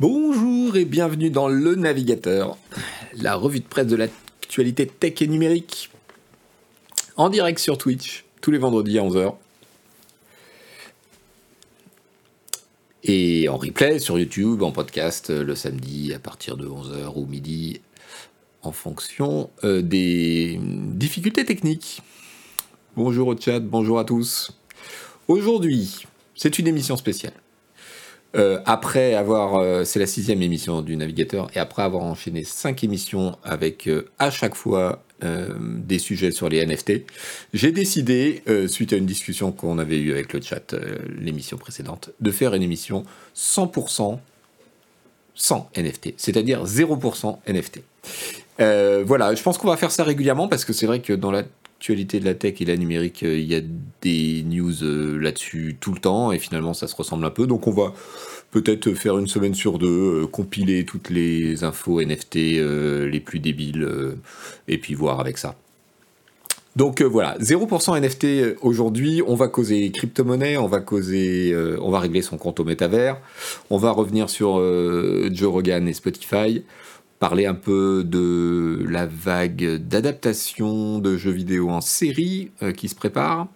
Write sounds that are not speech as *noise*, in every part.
Bonjour et bienvenue dans Le Navigateur, la revue de presse de l'actualité tech et numérique, en direct sur Twitch, tous les vendredis à 11h. Et en replay sur YouTube, en podcast, le samedi à partir de 11h ou midi, en fonction euh, des difficultés techniques. Bonjour au chat, bonjour à tous. Aujourd'hui, c'est une émission spéciale. Euh, après avoir, euh, c'est la sixième émission du navigateur, et après avoir enchaîné cinq émissions avec euh, à chaque fois des sujets sur les NFT, j'ai décidé, suite à une discussion qu'on avait eue avec le chat l'émission précédente, de faire une émission 100% sans NFT, c'est-à-dire 0% NFT. voilà, je pense qu'on va faire ça régulièrement parce que c'est vrai que dans l'actualité de la tech et la numérique, il y a des news là-dessus tout le temps et finalement ça se ressemble un peu. Donc on va peut-être faire une semaine sur deux, euh, compiler toutes les infos NFT euh, les plus débiles, euh, et puis voir avec ça. Donc voilà, 0% NFT aujourd'hui, on va causer crypto-monnaie, on va causer, on va régler son compte au métavers, on va revenir sur Joe Rogan et Spotify, parler un peu de la vague d'adaptation de jeux vidéo en série qui se prépare,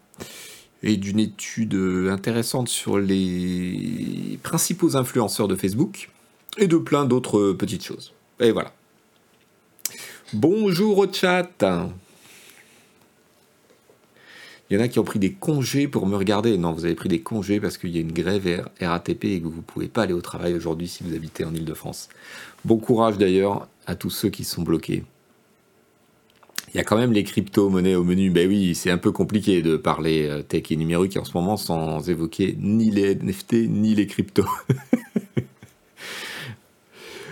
et d'une étude intéressante sur les principaux influenceurs de Facebook et de plein d'autres petites choses. Et voilà. Bonjour au chat. Il y en a qui ont pris des congés pour me regarder. Non, vous avez pris des congés parce qu'il y a une grève RATP et que vous ne pouvez pas aller au travail aujourd'hui si vous habitez en Ile-de-France. Bon courage d'ailleurs à tous ceux qui sont bloqués. Il y a quand même les crypto-monnaies au menu. Ben oui, c'est un peu compliqué de parler euh, tech et numérique en ce moment sans évoquer ni les NFT ni les cryptos.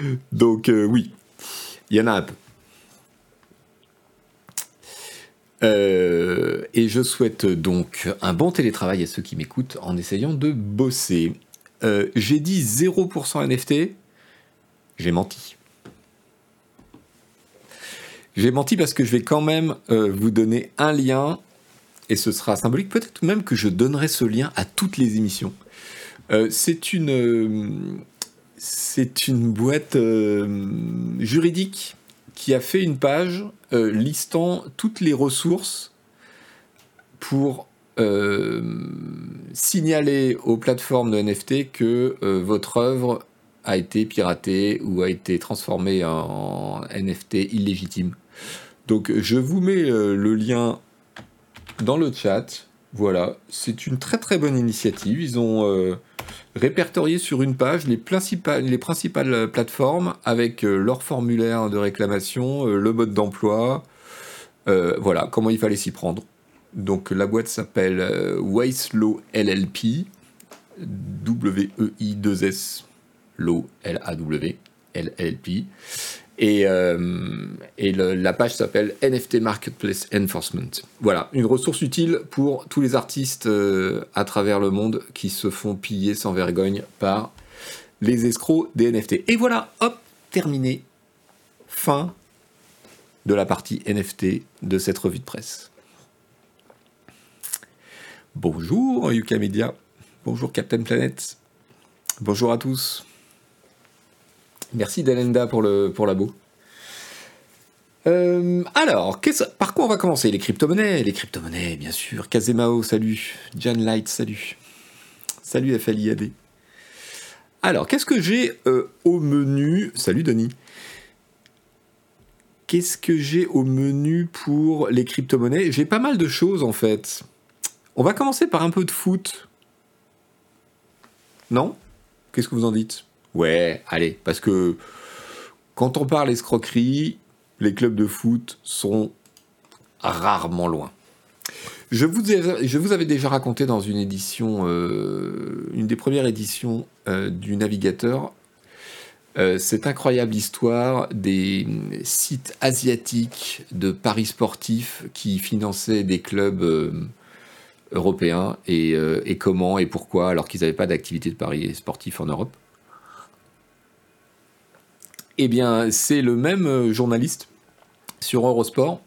*laughs* Donc euh, oui, il y en a un peu. Euh, et je souhaite donc un bon télétravail à ceux qui m'écoutent en essayant de bosser. J'ai dit 0% NFT, j'ai menti. J'ai menti parce que je vais quand même euh, vous donner un lien, et ce sera symbolique, peut-être même que je donnerai ce lien à toutes les émissions. Euh, c'est une, euh, c'est une boîte juridique qui a fait une page listant toutes les ressources pour signaler aux plateformes de NFT que votre œuvre a été piratée ou a été transformée en NFT illégitime. Donc je vous mets euh, le lien dans le chat. Voilà, c'est une très très bonne initiative. Ils ont euh, répertorié sur une page les principales, les principales plateformes avec euh, leur formulaire de réclamation, le mode d'emploi, voilà, comment il fallait s'y prendre. Donc la boîte s'appelle Waste-Law LLP, W-E-I-2-S, Law, L-A-W, LLP. Et, euh, la page s'appelle NFT Marketplace Enforcement. Voilà, une ressource utile pour tous les artistes euh, à travers le monde qui se font piller sans vergogne par les escrocs des NFT. Et voilà, hop, terminé. Fin de la partie NFT de cette revue de presse. Bonjour Yuka Media. Bonjour Captain Planet. Bonjour à tous. Merci Dalenda pour le pour labo. Euh, alors, par quoi on va commencer? Les crypto-monnaies? Les crypto-monnaies, bien sûr. Kazemao, salut. Jan Light, salut. Salut FLIAD. Alors, qu'est-ce que j'ai euh, au menu? Salut Denis. Qu'est-ce que j'ai au menu pour les crypto-monnaies? J'ai pas mal de choses en fait. On va commencer par un peu de foot. Non? Qu'est-ce que vous en dites? Ouais, allez, parce que quand on parle escroquerie, les clubs de foot sont rarement loin. Je vous, avais déjà raconté dans une édition, euh, une des premières éditions euh, du Navigateur, euh, cette incroyable histoire des sites asiatiques de paris sportifs qui finançaient des clubs européens et, et, comment et pourquoi alors qu'ils n'avaient pas d'activité de paris sportif en Europe. Eh bien, c'est le même euh, journaliste sur Eurosport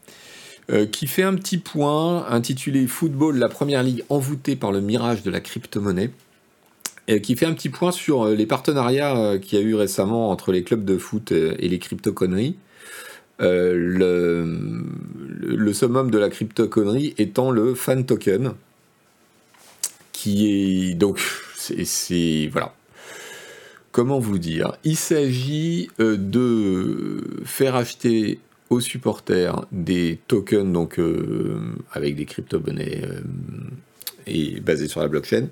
euh, qui fait un petit point intitulé Football, la première ligue envoûtée par le mirage de la crypto-monnaie. qui fait un petit point sur les partenariats qu'il y a eu récemment entre les clubs de foot et les crypto-conneries. le, le, summum de la crypto-connerie étant le fan token, qui est donc c'est voilà comment vous dire Il s'agit euh, de faire acheter aux supporters des tokens, donc euh, avec des crypto-monnaies euh, et basés sur la blockchain,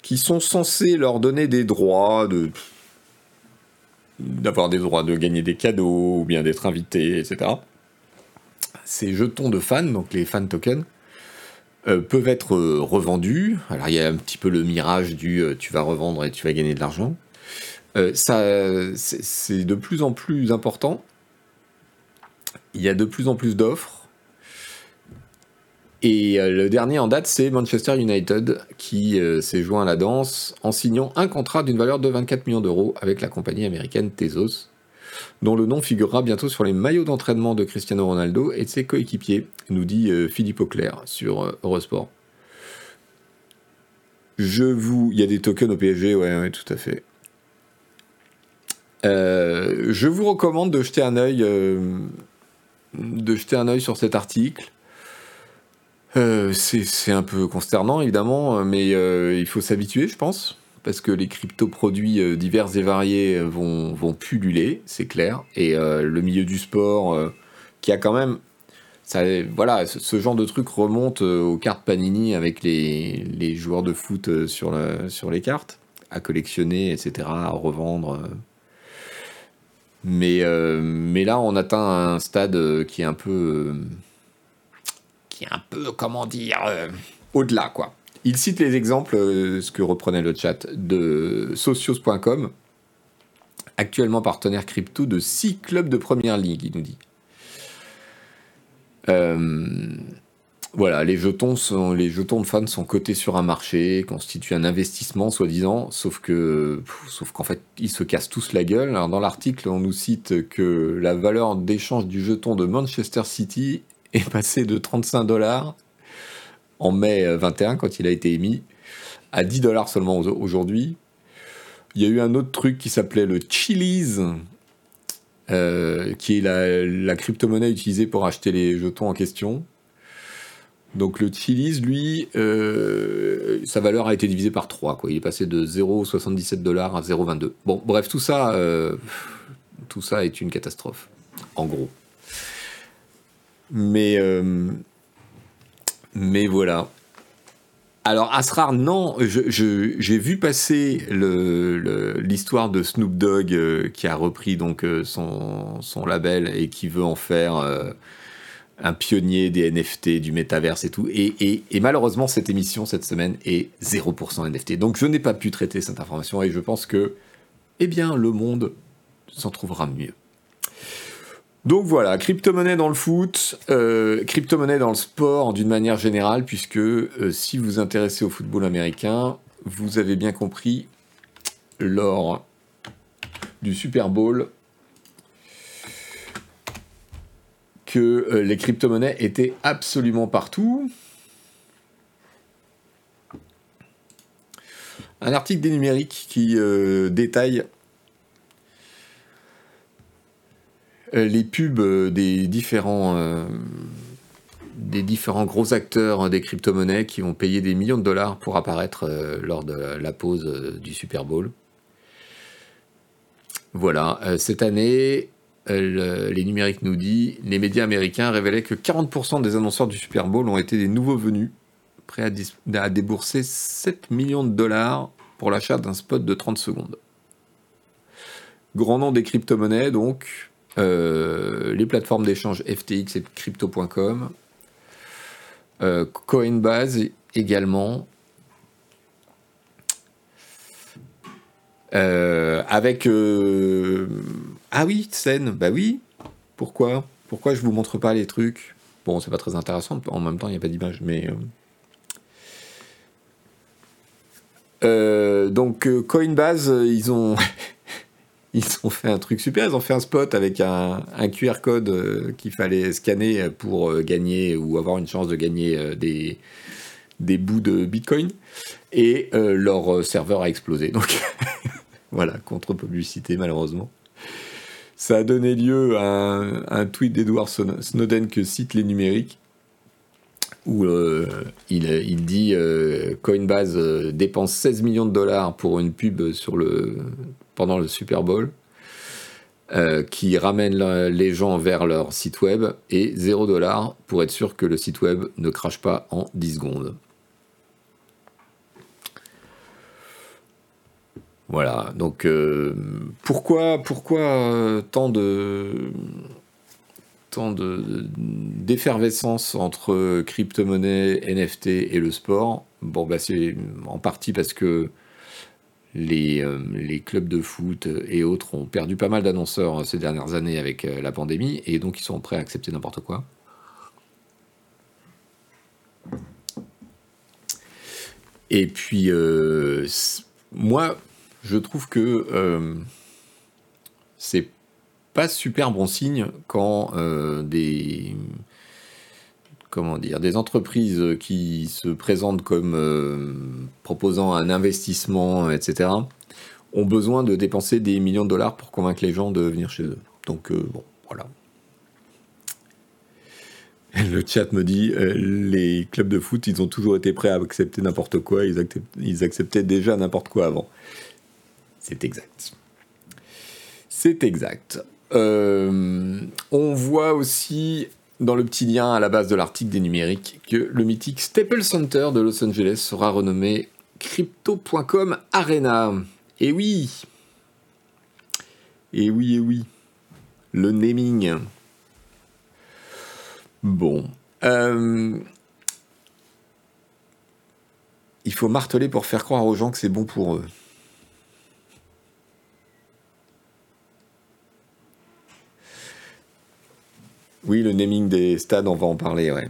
qui sont censés leur donner des droits de d'avoir des droits de gagner des cadeaux ou bien d'être invités, etc. Ces jetons de fans, donc les fan tokens, peuvent être revendus. Alors il y a un petit peu le mirage du tu vas revendre et tu vas gagner de l'argent. Euh, ça, c'est de plus en plus important. Il y a de plus en plus d'offres. Et euh, le dernier en date, c'est Manchester United qui euh, s'est joint à la danse en signant un contrat d'une valeur de 24 millions d'euros avec la compagnie américaine Tezos, dont le nom figurera bientôt sur les maillots d'entraînement de Cristiano Ronaldo et de ses coéquipiers, nous dit Philippe Auclair sur Eurosport. Je vous. Il y a des tokens au PSG, ouais, ouais, tout à fait. Euh, je vous recommande de jeter un œil, euh, de jeter un œil sur cet article. Euh, c'est un peu consternant évidemment, mais il faut s'habituer, je pense, parce que les crypto-produits divers et variés vont, vont pulluler, c'est clair. Et le milieu du sport, qui a quand même voilà, ce, genre de truc remonte aux cartes Panini avec les, joueurs de foot sur les cartes, à collectionner, etc., à revendre. Mais, euh, mais là, on atteint un stade euh, qui est un peu. Euh, qui est un peu, comment dire, au-delà, quoi. Il cite les exemples, ce que reprenait le chat, de socios.com, actuellement partenaire crypto de six clubs de première ligue, il nous dit. Voilà, les jetons, de fans sont cotés sur un marché, constituent un investissement soi-disant, sauf que, sauf qu'en fait, ils se cassent tous la gueule. Alors, dans l'article, on nous cite que la valeur d'échange du jeton de Manchester City est passée de 35 dollars en mai 21 quand il a été émis à 10 dollars seulement aujourd'hui. Il y a eu un autre truc qui s'appelait le Chili's, euh, qui est la, la crypto-monnaie utilisée pour acheter les jetons en question. Donc le Chili's, lui, euh, sa valeur a été divisée par 3. Quoi. Il est passé de 0,77 dollars à 0,22. Bon, bref, tout ça, euh, tout ça est une catastrophe, en gros. Mais, euh, mais voilà. Alors Asrar, non, j'ai vu passer l'histoire de Snoop Dogg qui a repris donc son, son, label et qui veut en faire un pionnier des NFT, du métaverse et tout. Et, malheureusement, cette émission, cette semaine, est 0% NFT. Donc je n'ai pas pu traiter cette information et je pense que, eh bien, le monde s'en trouvera mieux. Donc voilà, crypto-monnaie dans le foot, euh, crypto-monnaie dans le sport d'une manière générale, puisque euh, si vous vous intéressez au football américain, vous avez bien compris, lors du Super Bowl, que euh, les crypto-monnaies étaient absolument partout. Un article des numériques qui euh, détaille euh, les pubs des différents, des différents gros acteurs des crypto-monnaies qui ont payé des millions de dollars pour apparaître lors de la pause du Super Bowl. Voilà, cette année, les numériques nous dit, les médias américains révélaient que 40% des annonceurs du Super Bowl ont été des nouveaux venus, prêts à, débourser 7 millions de dollars pour l'achat d'un spot de 30 secondes. Grand nom des crypto-monnaies, donc, euh, les plateformes d'échange FTX et crypto.com, euh, Coinbase également, euh, avec ah oui, scène, bah oui. Pourquoi? Pourquoi je vous montre pas les trucs? Bon, c'est pas très intéressant, en même temps, il n'y a pas d'image, mais. Euh, euh, donc, euh, Coinbase, *laughs* ils ont. fait un truc super, ils ont fait un spot avec un, QR code qu'il fallait scanner pour gagner ou avoir une chance de gagner des, des bouts de Bitcoin et leur serveur a explosé. Donc *laughs* voilà, contre-publicité malheureusement. Ça a donné lieu à un, tweet d'Edward Snowden que cite les numériques, où euh, il, dit euh, Coinbase euh, dépense 16 millions de dollars pour une pub pendant le Super Bowl, qui ramène les gens vers leur site web, et 0 dollars pour être sûr que le site web ne crache pas en 10 secondes. Voilà, donc euh, pourquoi, euh, tant de d'effervescence entre crypto-monnaie, NFT et le sport? Bon, bah c'est en partie parce que euh, les, clubs de foot et autres ont perdu pas mal d'annonceurs ces dernières années avec la pandémie et donc ils sont prêts à accepter n'importe quoi. Et puis, moi, je trouve que euh, c'est pas super bon signe quand euh, des comment dire des entreprises qui se présentent comme euh, proposant un investissement, etc., ont besoin de dépenser des millions de dollars pour convaincre les gens de venir chez eux. Donc bon, voilà. *laughs* Le chat me dit les clubs de foot, ils ont toujours été prêts à accepter n'importe quoi. ils acceptaient déjà n'importe quoi avant. C'est exact. C'est exact. Euh, on voit aussi dans le petit lien à la base de l'article des numériques que le mythique Staples Center de Los Angeles sera renommé Crypto.com Arena. Et oui Et oui, et oui. Le naming. Bon. Euh, il faut marteler pour faire croire aux gens que c'est bon pour eux. Oui, le naming des stades, on va en parler, ouais.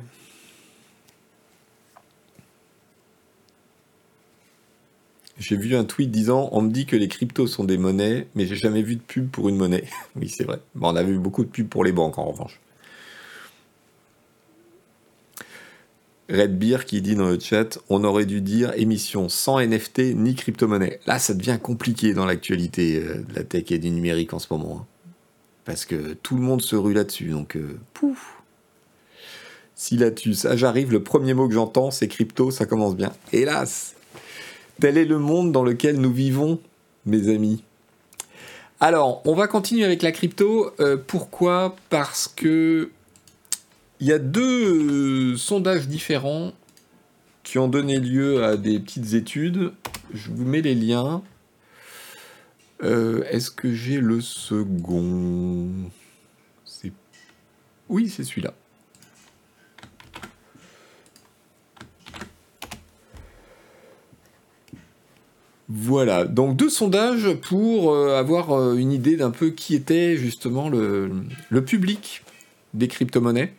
J'ai vu un tweet disant On me dit que les cryptos sont des monnaies, mais j'ai jamais vu de pub pour une monnaie. *laughs* oui, c'est vrai. on a vu beaucoup de pubs pour les banques en revanche. Red Beer qui dit dans le chat On aurait dû dire émission sans NFT ni crypto-monnaie. Là, ça devient compliqué dans l'actualité euh, de la tech et du numérique en ce moment. Parce que tout le monde se rue là-dessus. Donc, euh, pouf Si là-dessus, ça j'arrive, le premier mot que j'entends, c'est crypto, ça commence bien. Hélas Tel est le monde dans lequel nous vivons, mes amis. Alors, on va continuer avec la crypto. Euh, pourquoi? Parce que il y a deux sondages différents qui ont donné lieu à des petites études. Je vous mets les liens. Euh, est-ce que j'ai le second? Oui, c'est celui-là. Voilà, donc deux sondages pour euh, avoir euh, une idée d'un peu qui était justement le public des crypto-monnaies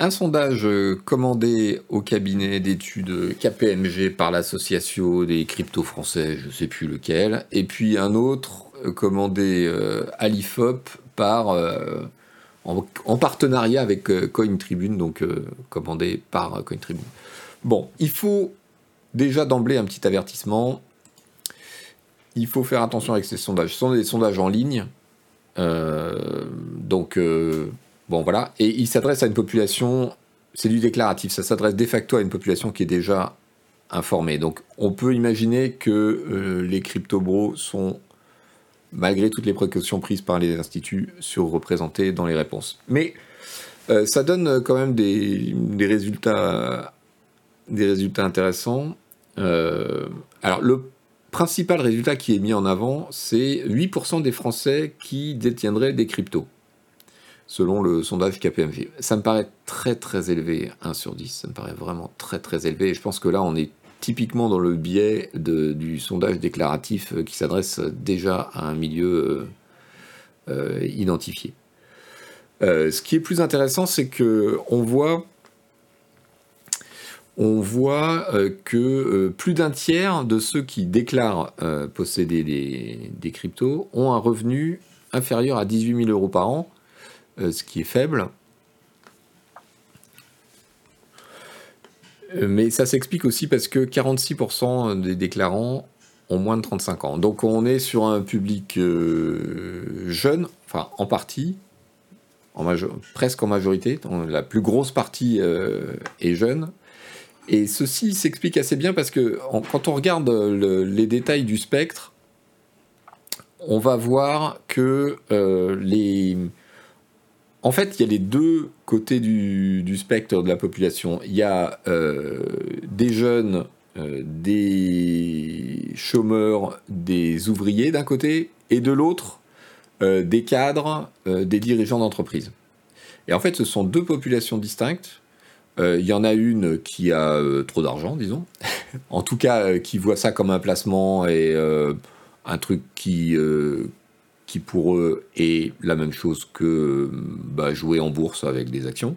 un sondage euh, commandé au cabinet d'études KPMG par l'association des cryptos français, je ne sais plus lequel, et puis un autre euh, commandé euh, à l'IFOP par, en, partenariat avec CoinTribune, donc commandé par CoinTribune. Bon, il faut déjà d'emblée un petit avertissement. Il faut faire attention avec ces sondages. Ce sont des sondages en ligne. donc Bon, voilà. Et il s'adresse à une population, c'est du déclaratif, ça s'adresse de facto à une population qui est déjà informée. Donc, on peut imaginer que euh, les crypto-bros sont, malgré toutes les précautions prises par les instituts, surreprésentés dans les réponses. Mais euh, ça donne quand même des, résultats, des résultats intéressants. Euh, alors, le principal résultat qui est mis en avant, c'est 8% des Français qui détiendraient des cryptos selon le sondage KPMG. Ça me paraît très très élevé, 1 sur 10, ça me paraît vraiment très très élevé. Et je pense que là, on est typiquement dans le biais du sondage déclaratif euh, qui s'adresse déjà à un milieu euh, euh, identifié. ce qui est plus intéressant, c'est que on voit, on voit que plus d'un tiers de ceux qui déclarent posséder des, des, cryptos ont un revenu inférieur à 18 000 euros par an, ce qui est faible. Euh, mais ça s'explique aussi parce que 46% des déclarants ont moins de 35 ans. Donc on est sur un public euh, jeune, enfin en partie, presque en majorité. La plus grosse partie euh, est jeune. Et ceci s'explique assez bien parce que quand on regarde les détails du spectre, on va voir que les en fait, il y a les deux côtés du, spectre de la population. Il y a euh, des jeunes, euh, des chômeurs, des ouvriers d'un côté, et de l'autre, euh, des cadres, des dirigeants d'entreprise. Et en fait, ce sont deux populations distinctes. Il y en a une qui a trop d'argent, disons, *laughs* en tout cas qui voit ça comme un placement et un truc qui, qui pour eux est la même chose que bah, jouer en bourse avec des actions.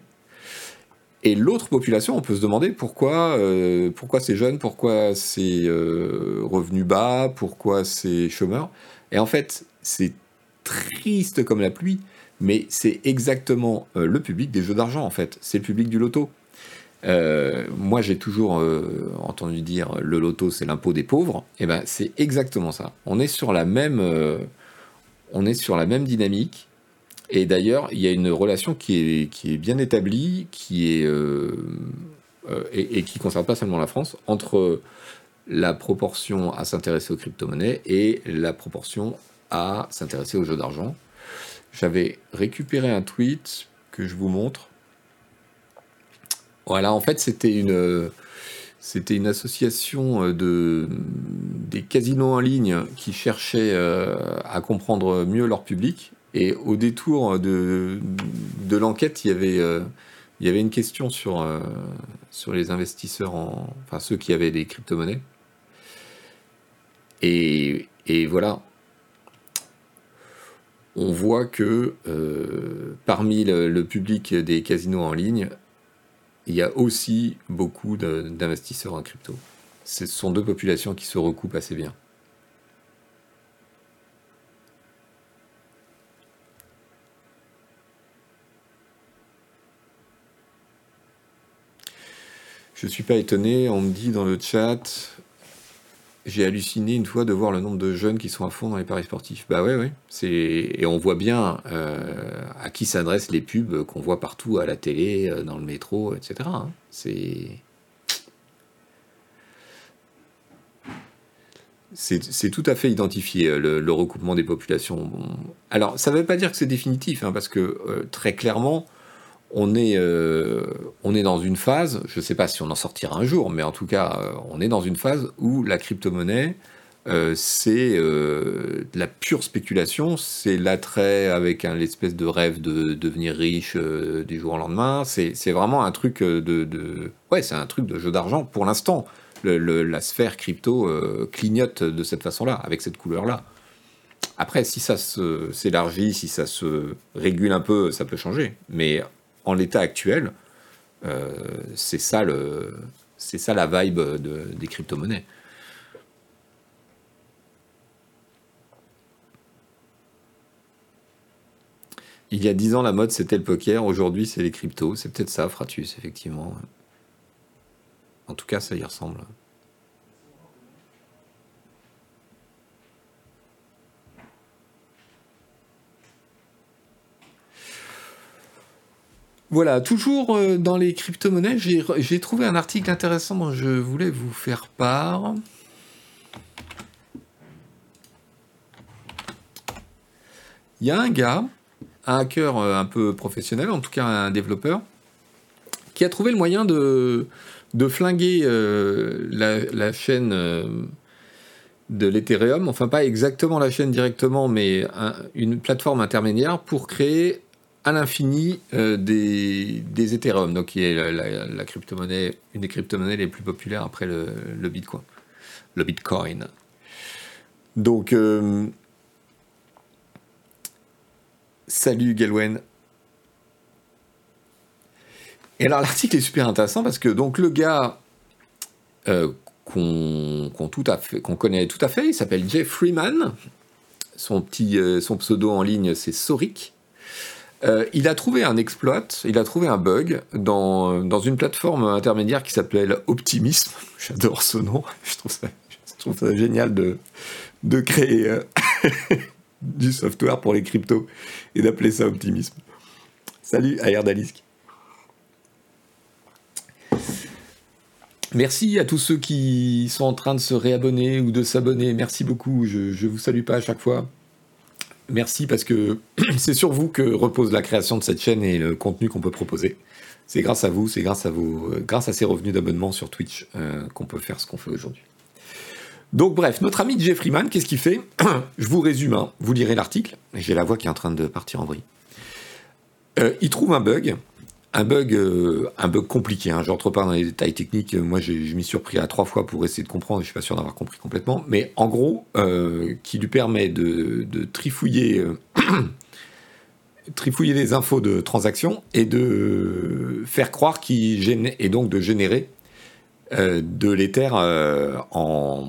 Et l'autre population, on peut se demander pourquoi, euh, pourquoi c'est jeune, pourquoi c'est euh, revenu bas, pourquoi c'est chômeur. Et en fait, c'est triste comme la pluie, mais c'est exactement euh, le public des jeux d'argent, en fait. C'est le public du loto. moi, j'ai toujours entendu dire le loto, c'est l'impôt des pauvres. Et eh ben, c'est exactement ça. On est sur la même on est sur la même dynamique. Et d'ailleurs, il y a une relation qui est, qui est bien établie, qui est, euh, euh, et, qui ne concerne pas seulement la France, entre la proportion à s'intéresser aux crypto-monnaies et la proportion à s'intéresser aux jeux d'argent. J'avais récupéré un tweet que je vous montre. Voilà, en fait, c'était une, c'était une association euh, de, des casinos en ligne qui cherchaient euh, à comprendre mieux leur public. Et au détour de, de l'enquête, il y avait euh, il y avait une question sur, sur les investisseurs, en, enfin ceux qui avaient des crypto-monnaies. Et, et, voilà, on voit que parmi le, public des casinos en ligne, il y a aussi beaucoup d'investisseurs en crypto. Ce sont deux populations qui se recoupent assez bien. Je ne suis pas étonné, on me dit dans le chat, j'ai halluciné une fois de voir le nombre de jeunes qui sont à fond dans les paris sportifs. Bah ouais, ouais. C'est et on voit bien euh, à qui s'adressent les pubs qu'on voit partout à la télé, euh, dans le métro, etc. Hein. C'est c'est tout à fait identifié euh, le, recoupement des populations. Alors ça ne veut pas dire que c'est définitif, hein, parce que très clairement, on est, euh, on est dans une phase, je ne sais pas si on en sortira un jour, mais en tout cas, euh, on est dans une phase où la crypto-monnaie, euh, c'est la pure spéculation, c'est l'attrait avec un l'espèce de rêve de, devenir riche du jour au lendemain. C'est vraiment un truc de, ouais, c'est un truc de jeu d'argent pour l'instant. la sphère crypto clignote de cette façon-là, avec cette couleur-là. Après, si ça s'élargit, si ça se régule un peu, ça peut changer. Mais en l'état actuel, euh, c'est ça, le, c'est ça la vibe des crypto-monnaies. Il y a dix ans, la mode, c'était le poker. Aujourd'hui, c'est les cryptos. C'est peut-être ça, Fratus, effectivement. En tout cas, ça y ressemble. Voilà, toujours euh, dans les crypto-monnaies, j'ai trouvé un article intéressant dont je voulais vous faire part. Il y a un gars, un hacker euh, un peu professionnel, en tout cas un développeur, qui a trouvé le moyen de, flinguer euh, la, chaîne de l'Ethereum, enfin pas exactement la chaîne directement, mais une plateforme intermédiaire pour créer à l'infini euh, des, des, Ethereum, donc qui est la, crypto-monnaie, une des crypto-monnaies les plus populaires après le, Bitcoin. Le Bitcoin. Donc, euh, salut Galwen. Et alors l'article est super intéressant parce que donc le gars euh, qu'on connaît tout à fait, il s'appelle Jeff Freeman. Son, petit, son pseudo en ligne c'est Soric. Euh, il a trouvé un exploit, il a trouvé un bug dans, une plateforme intermédiaire qui s'appelle Optimism. *laughs* J'adore ce nom, *laughs* je trouve ça, génial de, de créer euh, *laughs* du software pour les cryptos et d'appeler ça Optimism. Salut, Ayerdalisk. Merci à tous ceux qui sont en train de se réabonner ou de s'abonner. Merci beaucoup. Je ne vous salue pas à chaque fois. Merci parce que *clears throat* c'est sur vous que repose la création de cette chaîne et le contenu qu'on peut proposer. C'est grâce à vous, c'est grâce à vous, euh, grâce à ces revenus d'abonnement sur Twitch euh, qu'on peut faire ce qu'on fait aujourd'hui. Donc bref, notre ami Jeffrey Freeman, qu'est-ce qu'il fait *clears throat* Je vous résume, hein. vous lirez l'article. J'ai la voix qui est en train de partir en vrille. Euh, il trouve un bug un bug, euh, un bug compliqué. Hein. Je rentre pas dans les détails techniques. Moi, je m'y suis repris à trois fois pour essayer de comprendre. Je suis pas sûr d'avoir compris complètement. Mais en gros, euh, qui lui permet de, trifouiller, euh, *coughs* trifouiller les infos de transaction et de faire croire qu'il génère et donc de générer de l'éther en,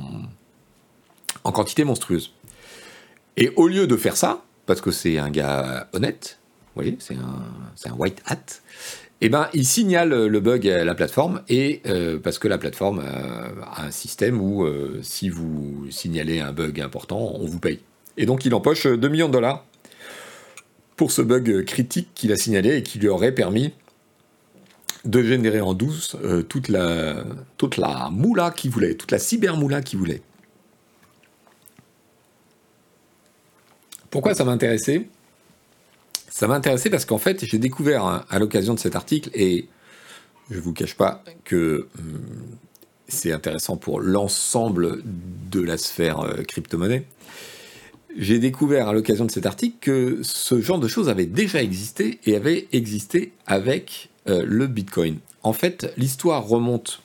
en quantité monstrueuse. Et au lieu de faire ça, parce que c'est un gars honnête, vous voyez, c'est un, un, white hat, eh ben, il signale le bug à la plateforme, et euh, parce que la plateforme a un système où euh, si vous signalez un bug important, on vous paye. Et donc il empoche 2 millions de dollars pour ce bug critique qu'il a signalé et qui lui aurait permis de générer en douce euh, toute, la, toute la moula qu'il voulait, toute la cybermoula qu'il voulait. Pourquoi ça m'intéressait? Ça m'a intéressé parce qu'en fait, j'ai découvert hein, à l'occasion de cet article, et je ne vous cache pas que hum, c'est intéressant pour l'ensemble de la sphère euh, crypto-monnaie, j'ai découvert à l'occasion de cet article que ce genre de choses avait déjà existé et avait existé avec euh, le Bitcoin. En fait, l'histoire remonte,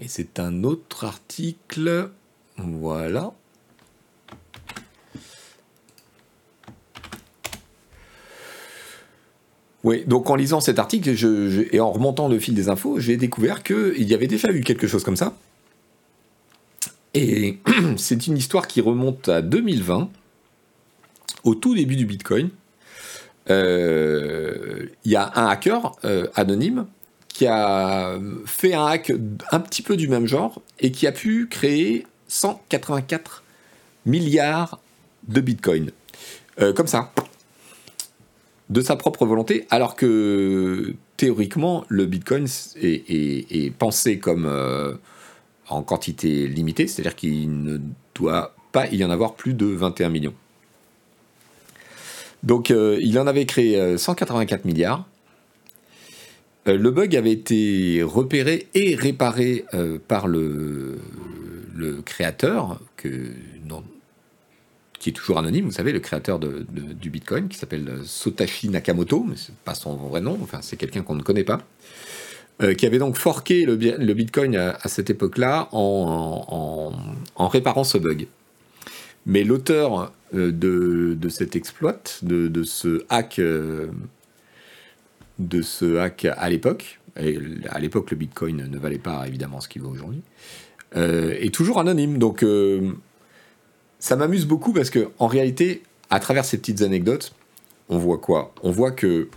et c'est un autre article, voilà, Oui, donc en lisant cet article et en remontant le fil des infos, j'ai découvert qu'il y avait déjà eu quelque chose comme ça. Et *clears throat* c'est une histoire qui remonte à 2020, au tout début du Bitcoin. Euh, il y a un hacker euh, anonyme qui a fait un hack un petit peu du même genre et qui a pu créer 184 milliards de Bitcoin. Euh, comme ça, de sa propre volonté, alors que théoriquement, le Bitcoin est, pensé comme euh, en quantité limitée, c'est-à-dire qu'il ne doit pas y en avoir plus de 21 millions. Donc euh, il en avait créé 184 euh, milliards. le bug avait été repéré et réparé par le, créateur, est toujours anonyme, vous savez, le créateur du Bitcoin, qui s'appelle Satoshi Nakamoto, mais c'est pas son vrai nom, enfin c'est quelqu'un qu'on ne connaît pas, euh, qui avait donc forqué le, Bitcoin à, cette époque-là en, réparant ce bug. Mais l'auteur euh, de, cet exploit, de, ce hack, euh, de ce hack à l'époque, à l'époque le Bitcoin ne valait pas évidemment ce qu'il vaut aujourd'hui, est toujours anonyme. Donc ça m'amuse beaucoup parce que en réalité, à travers ces petites anecdotes, on voit quoi? On voit que,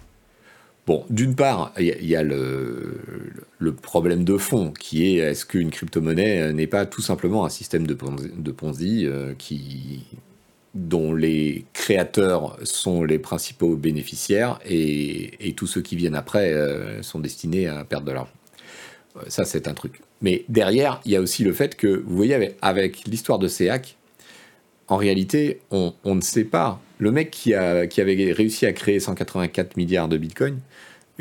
bon, d'une part, il y, a, le, problème de fond qui est est-ce qu'une crypto-monnaie n'est pas tout simplement un système de Ponzi, euh, dont les créateurs sont les principaux bénéficiaires et, tous ceux qui viennent après euh, sont destinés à perdre de l'argent. Euh, ça, c'est un truc. Mais derrière, il y a aussi le fait que, vous voyez, avec, l'histoire de ces hacks, en réalité, on, ne sait pas. Le mec qui, a, qui avait réussi à créer 184 milliards de bitcoin,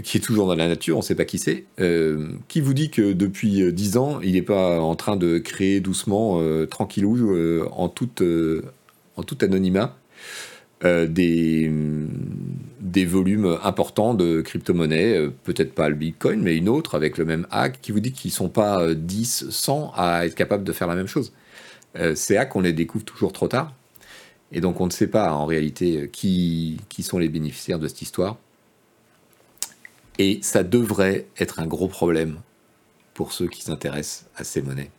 qui est toujours dans la nature, on ne sait pas qui c'est, euh, qui vous dit que depuis 10 ans, il n'est pas en train de créer doucement, euh, tranquillou, euh, en, tout anonymat, des, des volumes importants de crypto-monnaies, peut-être pas le bitcoin, mais une autre avec le même hack, qui vous dit qu'ils ne sont pas 10, 100 à être capables de faire la même chose. Euh, là qu'on les découvre toujours trop tard. Et donc on ne sait pas en réalité qui, qui sont les bénéficiaires de cette histoire. Et ça devrait être un gros problème pour ceux qui s'intéressent à ces monnaies.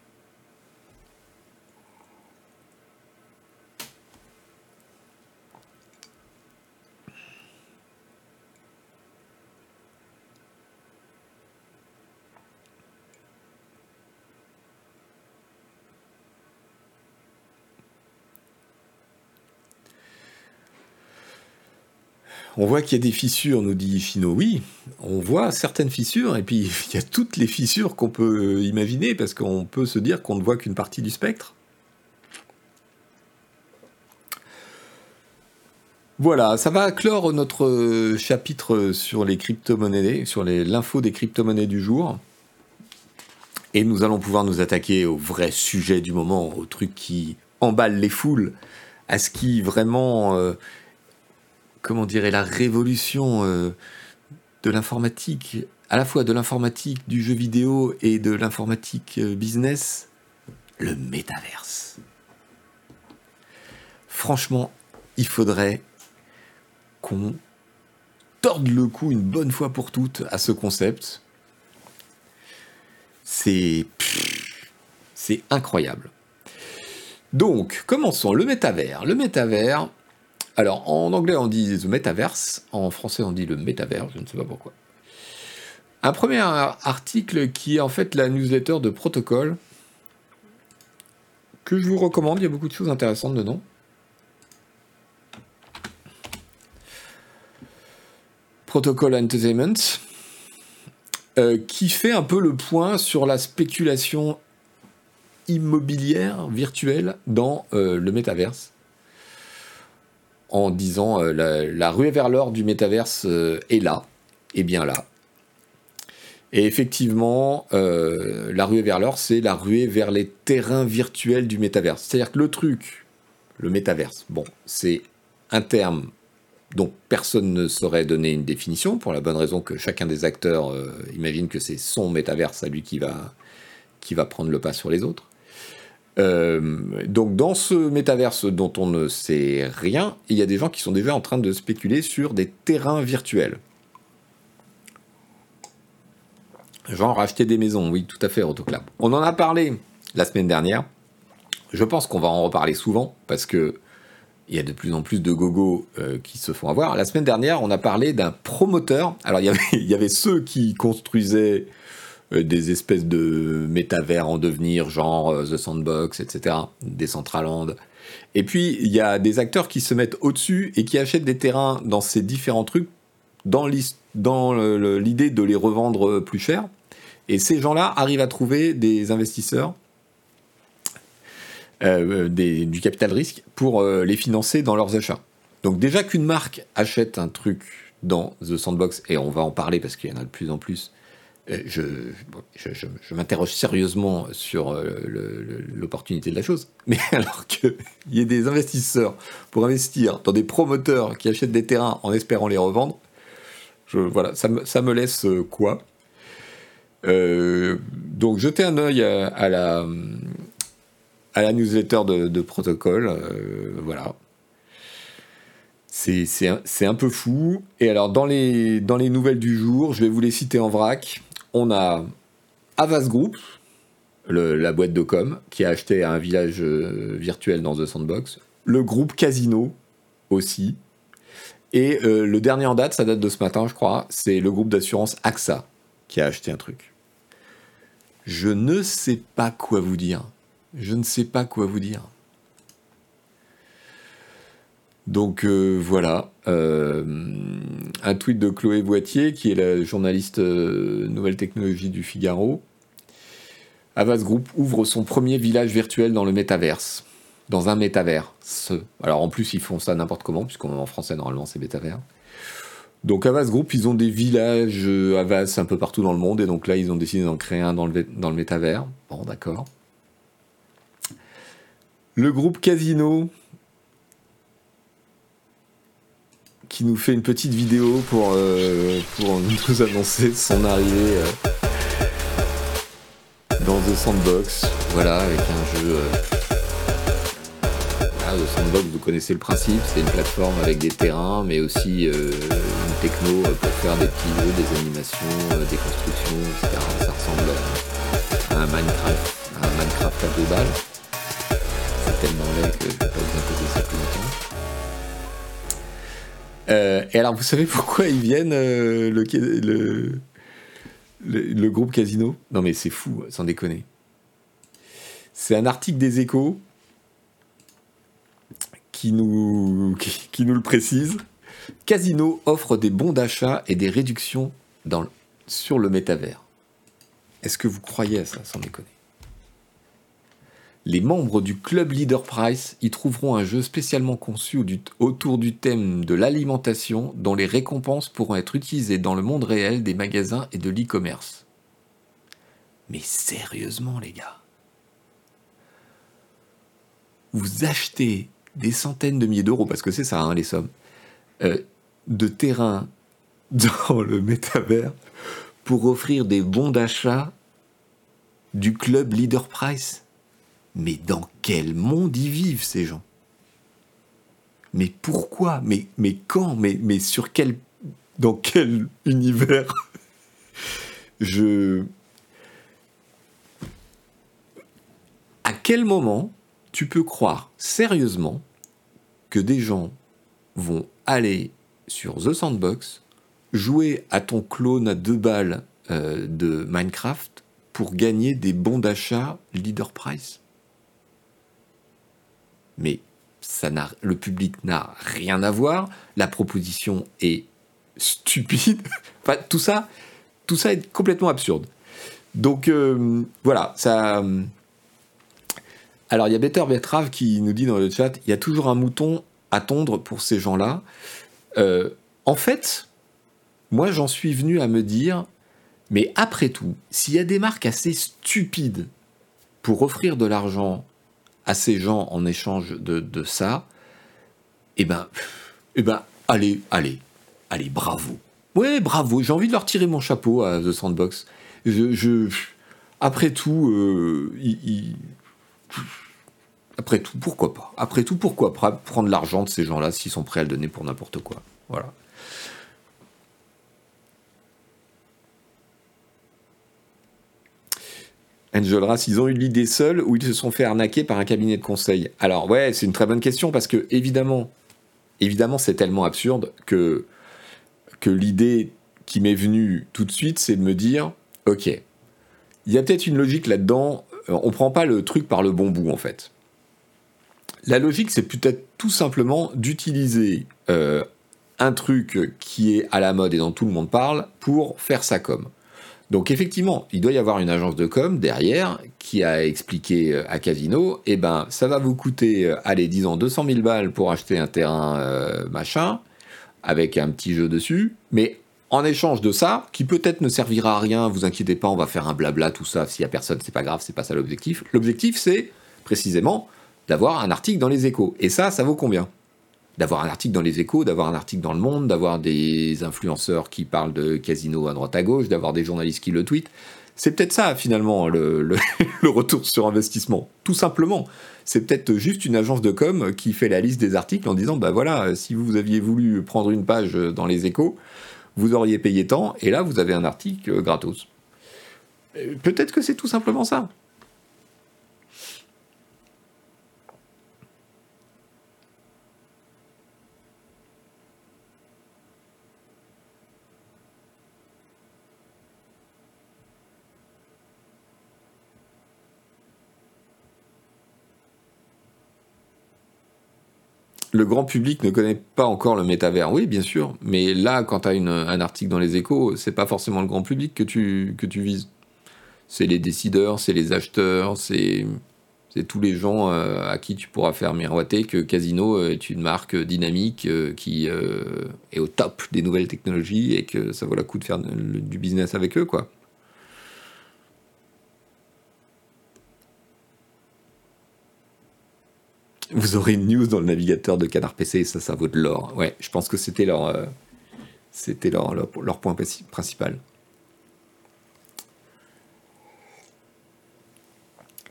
On voit qu'il y a des fissures, nous dit Chino. Oui, on voit certaines fissures, et puis *laughs* il y a toutes les fissures qu'on peut imaginer, parce qu'on peut se dire qu'on ne voit qu'une partie du spectre. Voilà, ça va clore notre chapitre sur les crypto-monnaies, sur l'info des crypto-monnaies du jour. Et nous allons pouvoir nous attaquer au vrai sujet du moment, au truc qui emballe les foules, à ce qui vraiment, euh, comment dirait, la révolution euh, de l'informatique, à la fois de l'informatique, du jeu vidéo et de l'informatique euh, business, le métaverse. Franchement, il faudrait qu'on torde le cou une bonne fois pour toutes à ce concept. C'est c'est incroyable. Donc, commençons le métavers. Le métavers, alors en anglais on dit the metaverse, en français on dit le métavers, je ne sais pas pourquoi. Un premier article qui est en fait la newsletter de Protocol, que je vous recommande, il y a beaucoup de choses intéressantes dedans. Protocol Entertainment, euh, qui fait un peu le point sur la spéculation immobilière virtuelle dans euh, le métaverse. En disant euh, la, ruée vers l'or du métaverse est là, et bien là. Et effectivement, la ruée vers l'or, c'est la ruée vers les terrains virtuels du métaverse. C'est-à-dire que le truc, le métaverse, bon, c'est un terme dont personne ne saurait donner une définition, pour la bonne raison que chacun des acteurs euh, imagine que c'est son métaverse à lui qui va, qui va prendre le pas sur les autres. Euh, donc dans ce métaverse dont on ne sait rien, il y a des gens qui sont déjà en train de spéculer sur des terrains virtuels. Genre acheter des maisons, oui, tout à fait, Autoclap. On en a parlé la semaine dernière. Je pense qu'on va en reparler souvent parce que il y a de plus en plus de gogos euh, qui se font avoir. La semaine dernière, on a parlé d'un promoteur. Alors, il y, avait, *laughs* ceux qui construisaient des espèces de métavers en devenir, genre euh, The Sandbox, etc., Decentraland. Et puis, il y a des acteurs qui se mettent au-dessus et qui achètent des terrains dans ces différents trucs dans l'idée de les revendre plus cher. Et ces gens-là arrivent à trouver des investisseurs euh, du capital risque pour euh, les financer dans leurs achats. Donc déjà qu'une marque achète un truc dans The Sandbox, et on va en parler parce qu'il y en a de plus en plus, euh, je, m'interroge sérieusement sur l'opportunité de la chose. *laughs* Mais alors qu'il y ait des investisseurs pour investir dans des promoteurs qui achètent des terrains en espérant les revendre, voilà, ça me, laisse quoi? Donc jetez un œil à la, newsletter de, protocole. Euh, voilà. C'est un, peu fou. Et alors, dans les, dans les nouvelles du jour, je vais vous les citer en vrac. On a Avas Group, la boîte de com, qui a acheté un village euh, virtuel dans The Sandbox. Le groupe Casino aussi. Et euh, le dernier en date, ça date de ce matin, je crois, c'est le groupe d'assurance AXA qui a acheté un truc. Je ne sais pas quoi vous dire. Je ne sais pas quoi vous dire. Donc euh, voilà, euh, un tweet de Chloé Boitier, qui est la journaliste euh, Nouvelle Technologie du Figaro. Avas Group ouvre son premier village virtuel dans le métaverse, dans un métavers. Alors en plus, ils font ça n'importe comment, puisqu'en français, normalement, c'est métavers. Donc Avas Group, ils ont des villages Avas un peu partout dans le monde, et donc là, ils ont décidé d'en créer un dans le, dans le métavers. Bon, d'accord. Le groupe Casino qui nous fait une petite vidéo pour, euh, pour nous annoncer son arrivée euh, dans The Sandbox. Voilà, avec un jeu. Euh, The Sandbox, vous connaissez le principe, c'est une plateforme avec des terrains, mais aussi une techno pour faire des petits jeux, des animations, des constructions, etc. Ça ressemble à un Minecraft, à un Minecraft à deux balles tellement laid que je vais pas vous imposer ça plus longtemps. Euh, et alors, vous savez pourquoi ils viennent, euh, le, groupe Casino? Non, mais c'est fou, sans déconner. C'est un article des échos qui nous, qui, nous le précise. Casino offre des bons d'achat et des réductions sur le métavers. Est-ce que vous croyez à ça, sans déconner? Les membres du club Leader Price y trouveront un jeu spécialement conçu autour du thème de l'alimentation dont les récompenses pourront être utilisées dans le monde réel des magasins et de l'e-commerce. Mais sérieusement les gars Vous achetez des centaines de milliers d'euros, parce que c'est ça hein, les sommes, euh, de terrain *laughs* dans le métavers pour offrir des bons d'achat du club Leader Price. Mais dans quel monde y vivent ces gens? Mais pourquoi? Mais, quand? Mais, mais sur quel... Dans quel univers? Je... À quel moment tu peux croire sérieusement que des gens vont aller sur The Sandbox, jouer à ton clone à deux balles euh, de Minecraft pour gagner des bons d'achat leader price? Mais ça n'a, le public n'a rien à voir, la proposition est stupide, *laughs* enfin, tout ça, tout ça est complètement absurde. Donc euh, voilà, ça. Alors il y a Better Betrave qui nous dit dans le chat, il y a toujours un mouton à tondre pour ces gens-là. Euh, en fait, moi j'en suis venu à me dire, mais après tout, s'il y a des marques assez stupides pour offrir de l'argent à ces gens en échange de, ça, eh ben, eh ben, allez, allez, allez, bravo. Ouais, bravo, j'ai envie de leur tirer mon chapeau à The Sandbox. Je, après tout, euh, après tout, pourquoi pas? Après tout, pourquoi prendre l'argent de ces gens-là s'ils sont prêts à le donner pour n'importe quoi? Voilà. Angel Rass, ils ont eu l'idée seuls ou ils se sont fait arnaquer par un cabinet de conseil? Alors ouais, c'est une très bonne question parce que évidemment, évidemment, c'est tellement absurde que que l'idée qui m'est venue tout de suite, c'est de me dire, ok, il y a peut-être une logique là-dedans. Euh, on prend pas le truc par le bon bout en fait. La logique, c'est peut-être tout simplement d'utiliser euh, un truc qui est à la mode et dont tout le monde parle pour faire sa com. Donc effectivement, il doit y avoir une agence de com derrière qui a expliqué euh, à Casino, eh ben ça va vous coûter, euh, allez, disons 200 000 balles pour acheter un terrain euh, machin, avec un petit jeu dessus, mais en échange de ça, qui peut-être ne servira à rien, vous inquiétez pas, on va faire un blabla, tout ça, s'il y a personne, c'est pas grave, c'est pas ça l'objectif. L'objectif, c'est précisément d'avoir un article dans les échos. Et ça, ça vaut combien? D'avoir un article dans les échos, d'avoir un article dans le monde, d'avoir des influenceurs qui parlent de casino à droite à gauche, d'avoir des journalistes qui le tweetent. C'est peut-être ça finalement *laughs* le, retour sur investissement. Tout simplement. C'est peut-être juste une agence de com qui fait la liste des articles en disant bah voilà, si vous aviez voulu prendre une page dans les échos, vous auriez payé tant, et là vous avez un article gratos. Euh, peut-être que c'est tout simplement ça. Le grand public ne connaît pas encore le métavers. Oui, bien sûr, mais là, quand tu as un article dans les échos, c'est pas forcément le grand public que tu, que tu vises. C'est les décideurs, c'est les acheteurs, c'est tous les gens euh, à qui tu pourras faire miroiter que Casino est une marque dynamique euh, qui euh, est au top des nouvelles technologies et que ça vaut la coup de faire du business avec eux, quoi. Vous aurez une news dans le navigateur de Canard PC ça, ça vaut de l'or. Ouais, je pense que c'était leur, euh, point principal.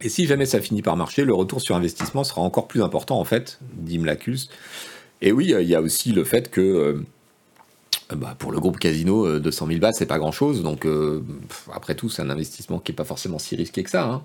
Et si jamais ça finit par marcher, le retour sur investissement sera encore plus important en fait, dit Mlacus. Et oui, il y a aussi le fait que euh, bah, pour le groupe Casino, 200 000 bahts, c'est pas grand chose. Donc euh, après tout, c'est un investissement qui n'est pas forcément si risqué que ça. Hein.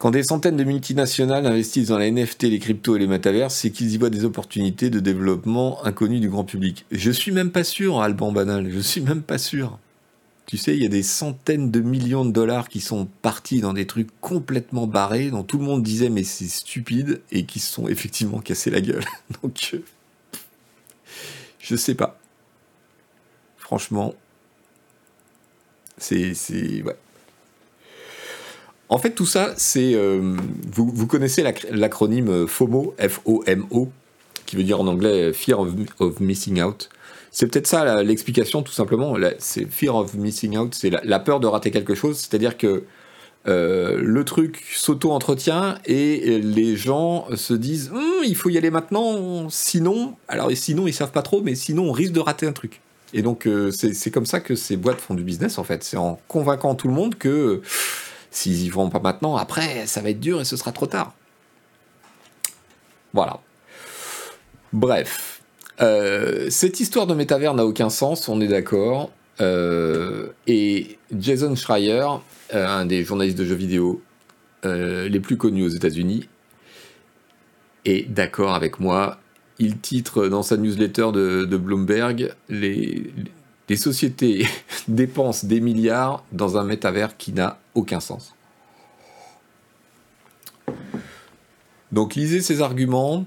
Quand des centaines de multinationales investissent dans la NFT, les cryptos et les métavers, c'est qu'ils y voient des opportunités de développement inconnues du grand public. Je suis même pas sûr, Alban Banal, je suis même pas sûr. Tu sais, il y a des centaines de millions de dollars qui sont partis dans des trucs complètement barrés, dont tout le monde disait mais c'est stupide, et qui se sont effectivement cassés la gueule. *laughs* Donc, euh, je sais pas. Franchement, c'est. Ouais. En fait, tout ça, c'est. Euh, vous, connaissez l'acronyme FOMO, F-O-M-O, qui veut dire en anglais Fear of Missing Out. C'est peut-être ça l'explication, tout simplement. C'est fear of missing out, c'est la, peur de rater quelque chose. C'est-à-dire que euh, le truc s'auto-entretient et les gens se disent hum, il faut y aller maintenant, sinon, alors sinon ils savent pas trop, mais sinon on risque de rater un truc. Et donc euh, c'est comme ça que ces boîtes font du business en fait. C'est en convainquant tout le monde que s'ils y vont pas maintenant, après ça va être dur et ce sera trop tard. Voilà. Bref. Euh, cette histoire de métavers n'a aucun sens, on est d'accord. Euh, et Jason Schreier, euh, un des journalistes de jeux vidéo les plus connus aux États-Unis, est d'accord avec moi. Il titre dans sa newsletter de, Bloomberg les, les sociétés *laughs* dépensent des milliards dans un métavers qui n'a aucun sens. Donc lisez ses arguments,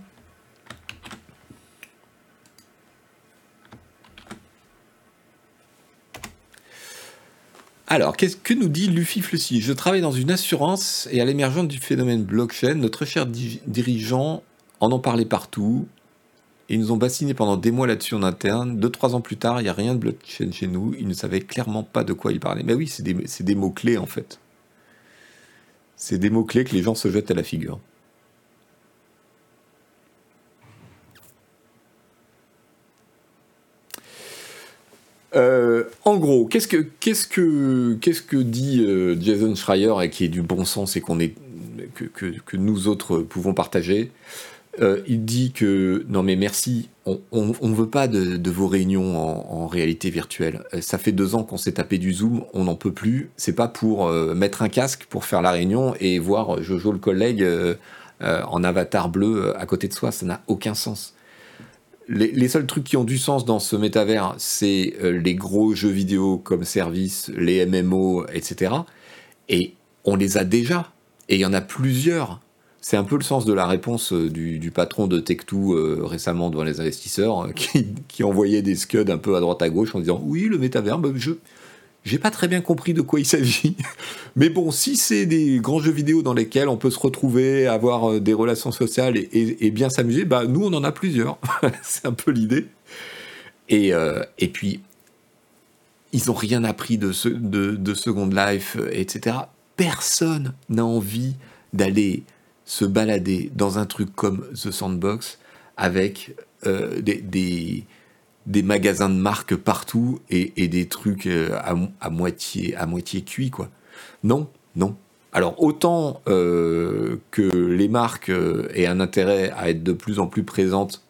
Alors, qu'est-ce que nous dit Luffy Flussy Je travaille dans une assurance et à l'émergence du phénomène blockchain, notre cher dirigeant en en parlait partout. Ils nous ont bassiné pendant des mois là-dessus en interne. Deux, trois ans plus tard, il n'y a rien de blockchain chez nous. Ils ne savaient clairement pas de quoi ils parlaient. Mais oui, c'est des, mots-clés en fait. C'est des mots-clés que les gens se jettent à la figure. Euh, en gros, qu'est-ce que, dit euh, Jason Schreier et qui est du bon sens et qu'on est, que, nous autres pouvons partager? Euh, Il dit que non mais merci, on ne veut pas de, vos réunions en, réalité virtuelle. Ça fait deux ans qu'on s'est tapé du Zoom, on n'en peut plus. C'est pas pour mettre un casque pour faire la réunion et voir Jojo le collègue en avatar bleu à côté de soi. Ça n'a aucun sens les, seuls trucs qui ont du sens dans ce métavers, c'est euh, les gros jeux vidéo comme service, les MMO, etc. Et on les a déjà. Et il y en a plusieurs. C'est un peu le sens de la réponse euh, du, patron de Tech2 euh, récemment devant les investisseurs, *laughs* qui, qui, envoyait des scuds un peu à droite à gauche en disant Oui, le métavers, je, j'ai pas très bien compris de quoi il s'agit. *laughs* Mais bon, si c'est des grands jeux vidéo dans lesquels on peut se retrouver, avoir euh, des relations sociales et, bien s'amuser, bah nous on en a plusieurs. *laughs* c'est un peu l'idée. Et, et puis, ils ont rien appris de, Second Life, etc. Personne n'a envie d'aller se balader dans un truc comme The Sandbox avec euh, des magasins de marques partout et, des trucs euh, à, moitié, à moitié cuits, quoi. Non, non. Alors autant euh, que les marques aient un intérêt à être de plus en plus présentes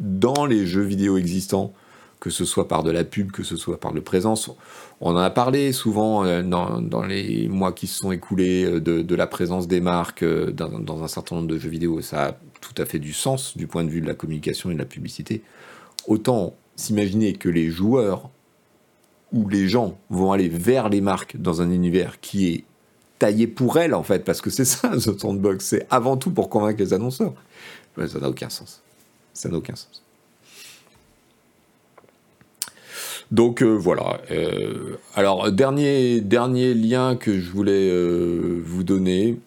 dans les jeux vidéo existants, que ce soit par de la pub, que ce soit par de présence. On en a parlé souvent dans, les mois qui se sont écoulés de, la présence des marques dans, dans, un certain nombre de jeux vidéo. Ça a tout à fait du sens du point de vue de la communication et de la publicité. Autant s'imaginer que les joueurs ou les gens vont aller vers les marques dans un univers qui est taillé pour elles, en fait, parce que c'est *laughs* ça, The Sandbox, c'est avant tout pour convaincre les annonceurs. ça n'a aucun sens. Ça n'a aucun sens. Donc euh, voilà. Euh, alors, dernier, dernier lien que je voulais euh, vous donner,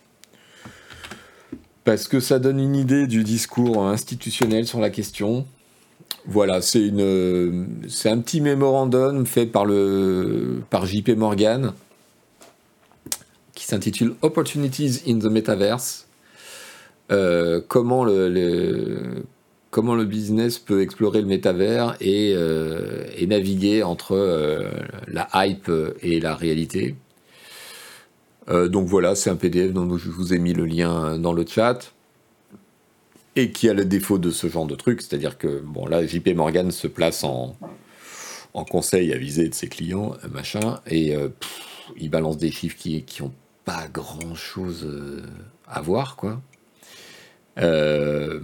parce que ça donne une idée du discours institutionnel sur la question. Voilà, c'est c'est un petit mémorandum fait par JP Morgan, qui s'intitule Opportunities in the Metaverse. Comment le, comment le business peut explorer le métavers et, euh, naviguer entre euh, la hype et la réalité. donc voilà, c'est un PDF dont je vous ai mis le lien dans le chat et qui a le défaut de ce genre de truc, c'est-à-dire que, bon, là, JP Morgan se place en, conseil avisé de ses clients, machin, et euh, il balance des chiffres qui n'ont pas grand-chose euh, à voir, quoi. Euh,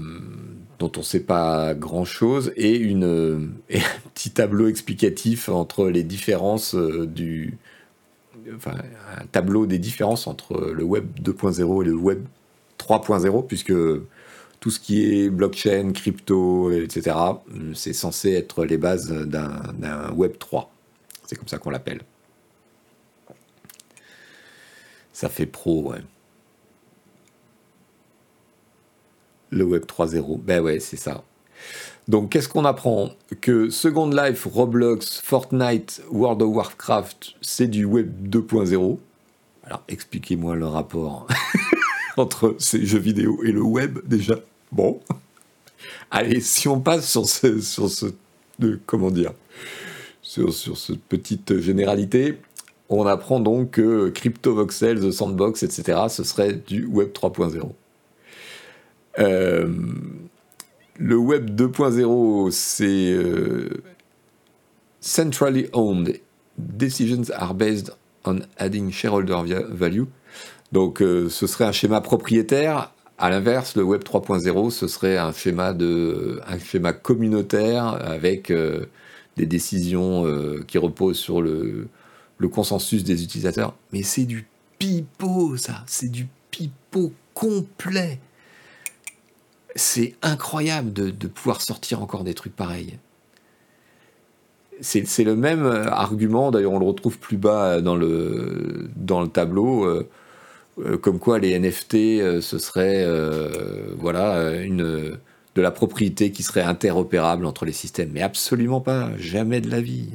dont on ne sait pas grand-chose, et, une, *laughs* et un petit tableau explicatif entre les différences du. Enfin, un tableau des différences entre le web 2.0 et le web 3.0, puisque tout ce qui est blockchain, crypto, etc., c'est censé être les bases d'un Web 3. C'est comme ça qu'on l'appelle. Ça fait pro, ouais. Le Web 3.0, ben ouais, c'est ça. Donc qu'est-ce qu'on apprend? Que Second Life, Roblox, Fortnite, World of Warcraft, c'est du Web 2.0. Alors expliquez-moi le rapport *laughs* entre ces jeux vidéo et le web déjà. Bon. Allez, si on passe sur ce, sur ce comment dire, sur, sur cette petite généralité, on apprend donc que CryptoVoxel, The Sandbox, etc., ce serait du Web 3.0. Euh, le Web 2.0, c'est euh, centrally owned. Decisions are based on adding shareholder value. Donc, euh, ce serait un schéma propriétaire à l'inverse, le Web 3.0, ce serait un schéma, de, un schéma communautaire avec des décisions qui reposent sur le, consensus des utilisateurs. Mais c'est du pipeau, ça. C'est du pipeau complet. C'est incroyable de, pouvoir sortir encore des trucs pareils. C'est le même argument, d'ailleurs on le retrouve plus bas dans le, dans le tableau. Euh, euh, comme quoi les NFT, euh, ce serait euh, voilà, une, de la propriété qui serait interopérable entre les systèmes. Mais absolument pas, jamais de la vie.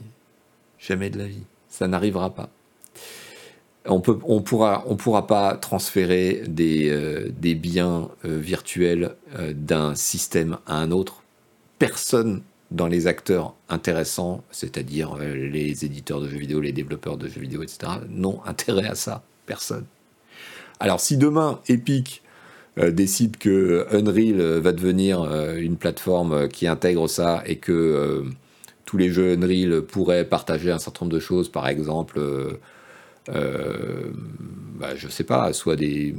Jamais de la vie. Ça n'arrivera pas. On ne pourra, pas transférer des, des biens virtuels d'un système à un autre. Personne dans les acteurs intéressants, c'est-à-dire les éditeurs de jeux vidéo, les développeurs de jeux vidéo, etc., n'ont intérêt à ça. Personne. Alors si demain Epic euh, décide que Unreal euh, va devenir euh, une plateforme qui intègre ça et que tous les jeux Unreal pourraient partager un certain nombre de choses, par exemple, bah, je sais pas, soit des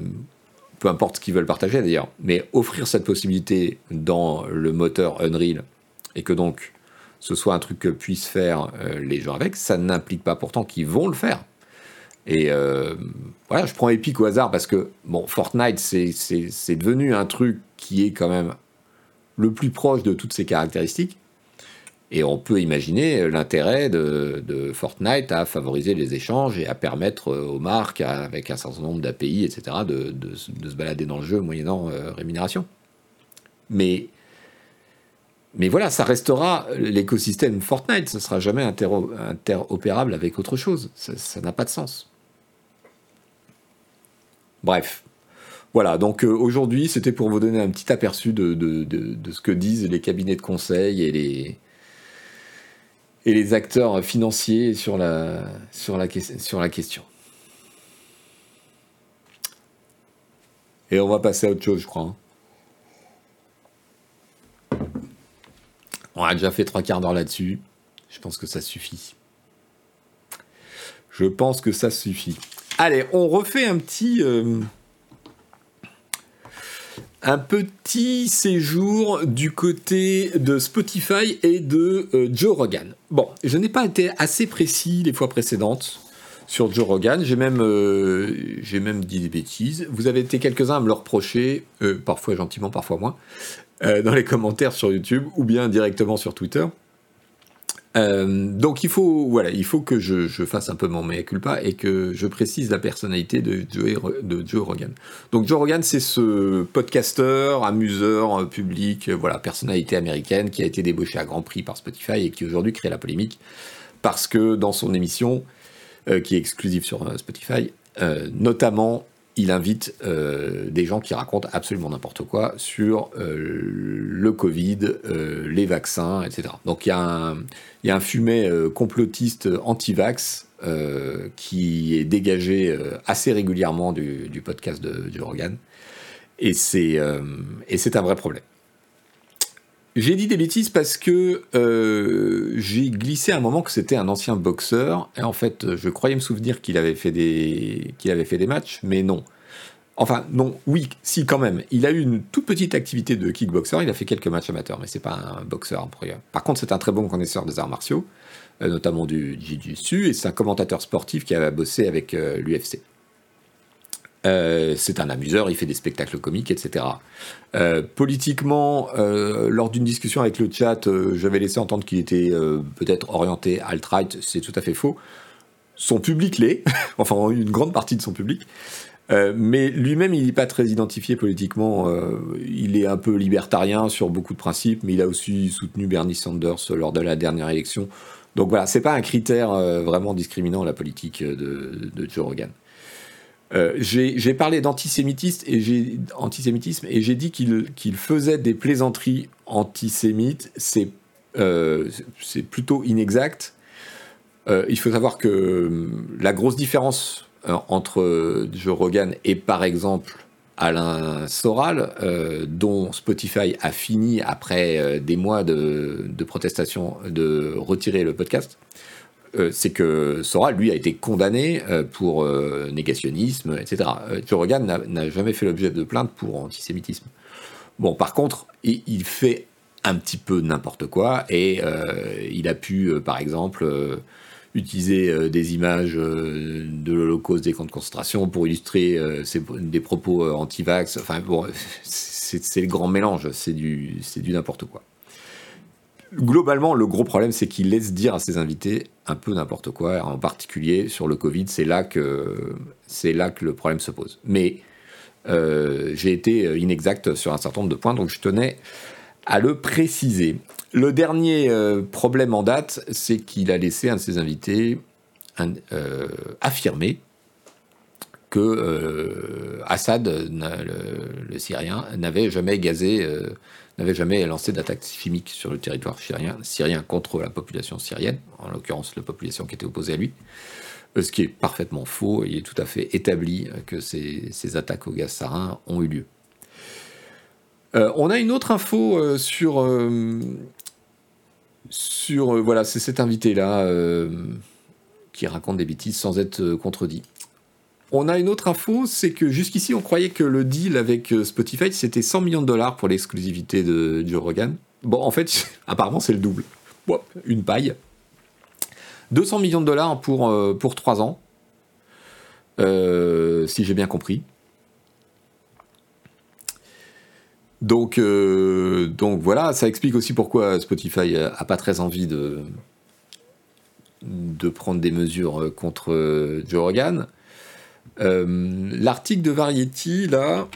peu importe ce qu'ils veulent partager d'ailleurs, mais offrir cette possibilité dans le moteur Unreal et que donc ce soit un truc que puissent faire les gens avec, ça n'implique pas pourtant qu'ils vont le faire. Et euh, voilà, je prends Epic au hasard parce que, bon, Fortnite, c'est devenu un truc qui est quand même le plus proche de toutes ces caractéristiques. Et on peut imaginer l'intérêt de, Fortnite à favoriser les échanges et à permettre aux marques, avec un certain nombre d'API, etc., de, se balader dans le jeu moyennant euh, rémunération. Mais, mais voilà, ça restera l'écosystème Fortnite, ce ne sera jamais interopérable avec autre chose. Ça n'a pas de sens. Bref. Voilà, donc euh, aujourd'hui, c'était pour vous donner un petit aperçu de, ce que disent les cabinets de conseil et les, et les acteurs financiers sur la, question. Et on va passer à autre chose, je crois. Hein. On a déjà fait trois quarts d'heure là-dessus. Je pense que ça suffit. Je pense que ça suffit. Allez, on refait un petit. Euh, un petit séjour du côté de Spotify et de euh, Joe Rogan. Bon, je n'ai pas été assez précis les fois précédentes sur Joe Rogan. J'ai même, euh, j'ai même dit des bêtises. Vous avez été quelques-uns à me le reprocher, parfois gentiment, parfois moins, dans les commentaires sur YouTube ou bien directement sur Twitter. Euh, donc il faut, voilà, il faut que je, fasse un peu mon mea culpa et que je précise la personnalité de Joe, de Joe Rogan. Donc Joe Rogan, c'est ce podcasteur, amuseur euh, public, euh, voilà, personnalité américaine qui a été débauché à Grand Prix par Spotify et qui aujourd'hui crée la polémique parce que dans son émission, qui est exclusive sur Spotify, notamment il invite euh, des gens qui racontent absolument n'importe quoi sur euh, le Covid, euh, les vaccins, etc. Donc il y, a un fumet complotiste anti-vax qui est dégagé assez régulièrement du, podcast de, du Rogan. Et c'est un vrai problème. J'ai dit des bêtises parce que j'ai glissé à un moment que c'était un ancien boxeur. Et en fait, je croyais me souvenir qu'il avait fait des qu'il avait fait des matchs, mais non. Enfin, non, oui, si, quand même. Il a eu une toute petite activité de kickboxer. Il a fait quelques matchs amateurs, mais c'est pas un boxeur. Par contre, c'est un très bon connaisseur des arts martiaux, euh, notamment du jiu-jitsu, et c'est un commentateur sportif qui a bossé avec euh, l'UFC. Euh, c'est un amuseur, il fait des spectacles comiques, etc. politiquement, lors d'une discussion avec le chat, j'avais laissé entendre qu'il était peut-être orienté alt-right, c'est tout à fait faux. Son public l'est, *laughs* enfin une grande partie de son public. Euh, mais lui-même, il n'est pas très identifié politiquement. Euh, il est un peu libertarien sur beaucoup de principes, mais il a aussi soutenu Bernie Sanders lors de la dernière élection. Donc voilà, c'est pas un critère euh, vraiment discriminant la politique de, Joe Rogan. J'ai parlé d'antisémitisme et j'ai dit qu'il faisait des plaisanteries antisémites. C'est c'est plutôt inexact. il faut savoir que la grosse différence euh, entre Joe Rogan et par exemple Alain Soral, euh, dont Spotify a fini après euh, des mois de, protestation de retirer le podcast, c'est que Soral, lui, a été condamné pour négationnisme, etc. Joe Rogan n'a jamais fait l'objet de plainte pour antisémitisme. Bon, par contre, il, fait un petit peu n'importe quoi et il a pu, par exemple, utiliser euh, des images euh, de l'Holocauste, des camps de concentration pour illustrer euh, des propos anti-vax. Enfin bon, *laughs* c'est le grand mélange, c'est du, du n'importe quoi. Globalement, le gros problème, c'est qu'il laisse dire à ses invités un peu n'importe quoi, en particulier sur le Covid. C'est là que le problème se pose. Mais j'ai été inexact sur un certain nombre de points, donc je tenais à le préciser. Le dernier euh, problème en date, c'est qu'il a laissé un de ses invités euh, affirmer que euh, Assad, le, Syrien, n'avait jamais gazé, n'avait jamais lancé d'attaque chimique sur le territoire syrien, syrien contre la population syrienne, en l'occurrence la population qui était opposée à lui. Ce qui est parfaitement faux, il est tout à fait établi que ces, attaques au gaz sarin ont eu lieu. on a une autre info sur sur euh, voilà, c'est cet invité-là euh, qui raconte des bêtises sans être euh, contredit. On a une autre info, c'est que jusqu'ici on croyait que le deal avec Spotify c'était 100 millions de dollars pour l'exclusivité de Joe Rogan. Bon, en fait, *laughs* apparemment c'est le double. une paille. 200 millions de dollars pour, pour 3 ans, si j'ai bien compris. Donc, euh, donc voilà, ça explique aussi pourquoi Spotify a pas très envie de, de prendre des mesures contre Joe Rogan. Euh, l'article de Variety, là,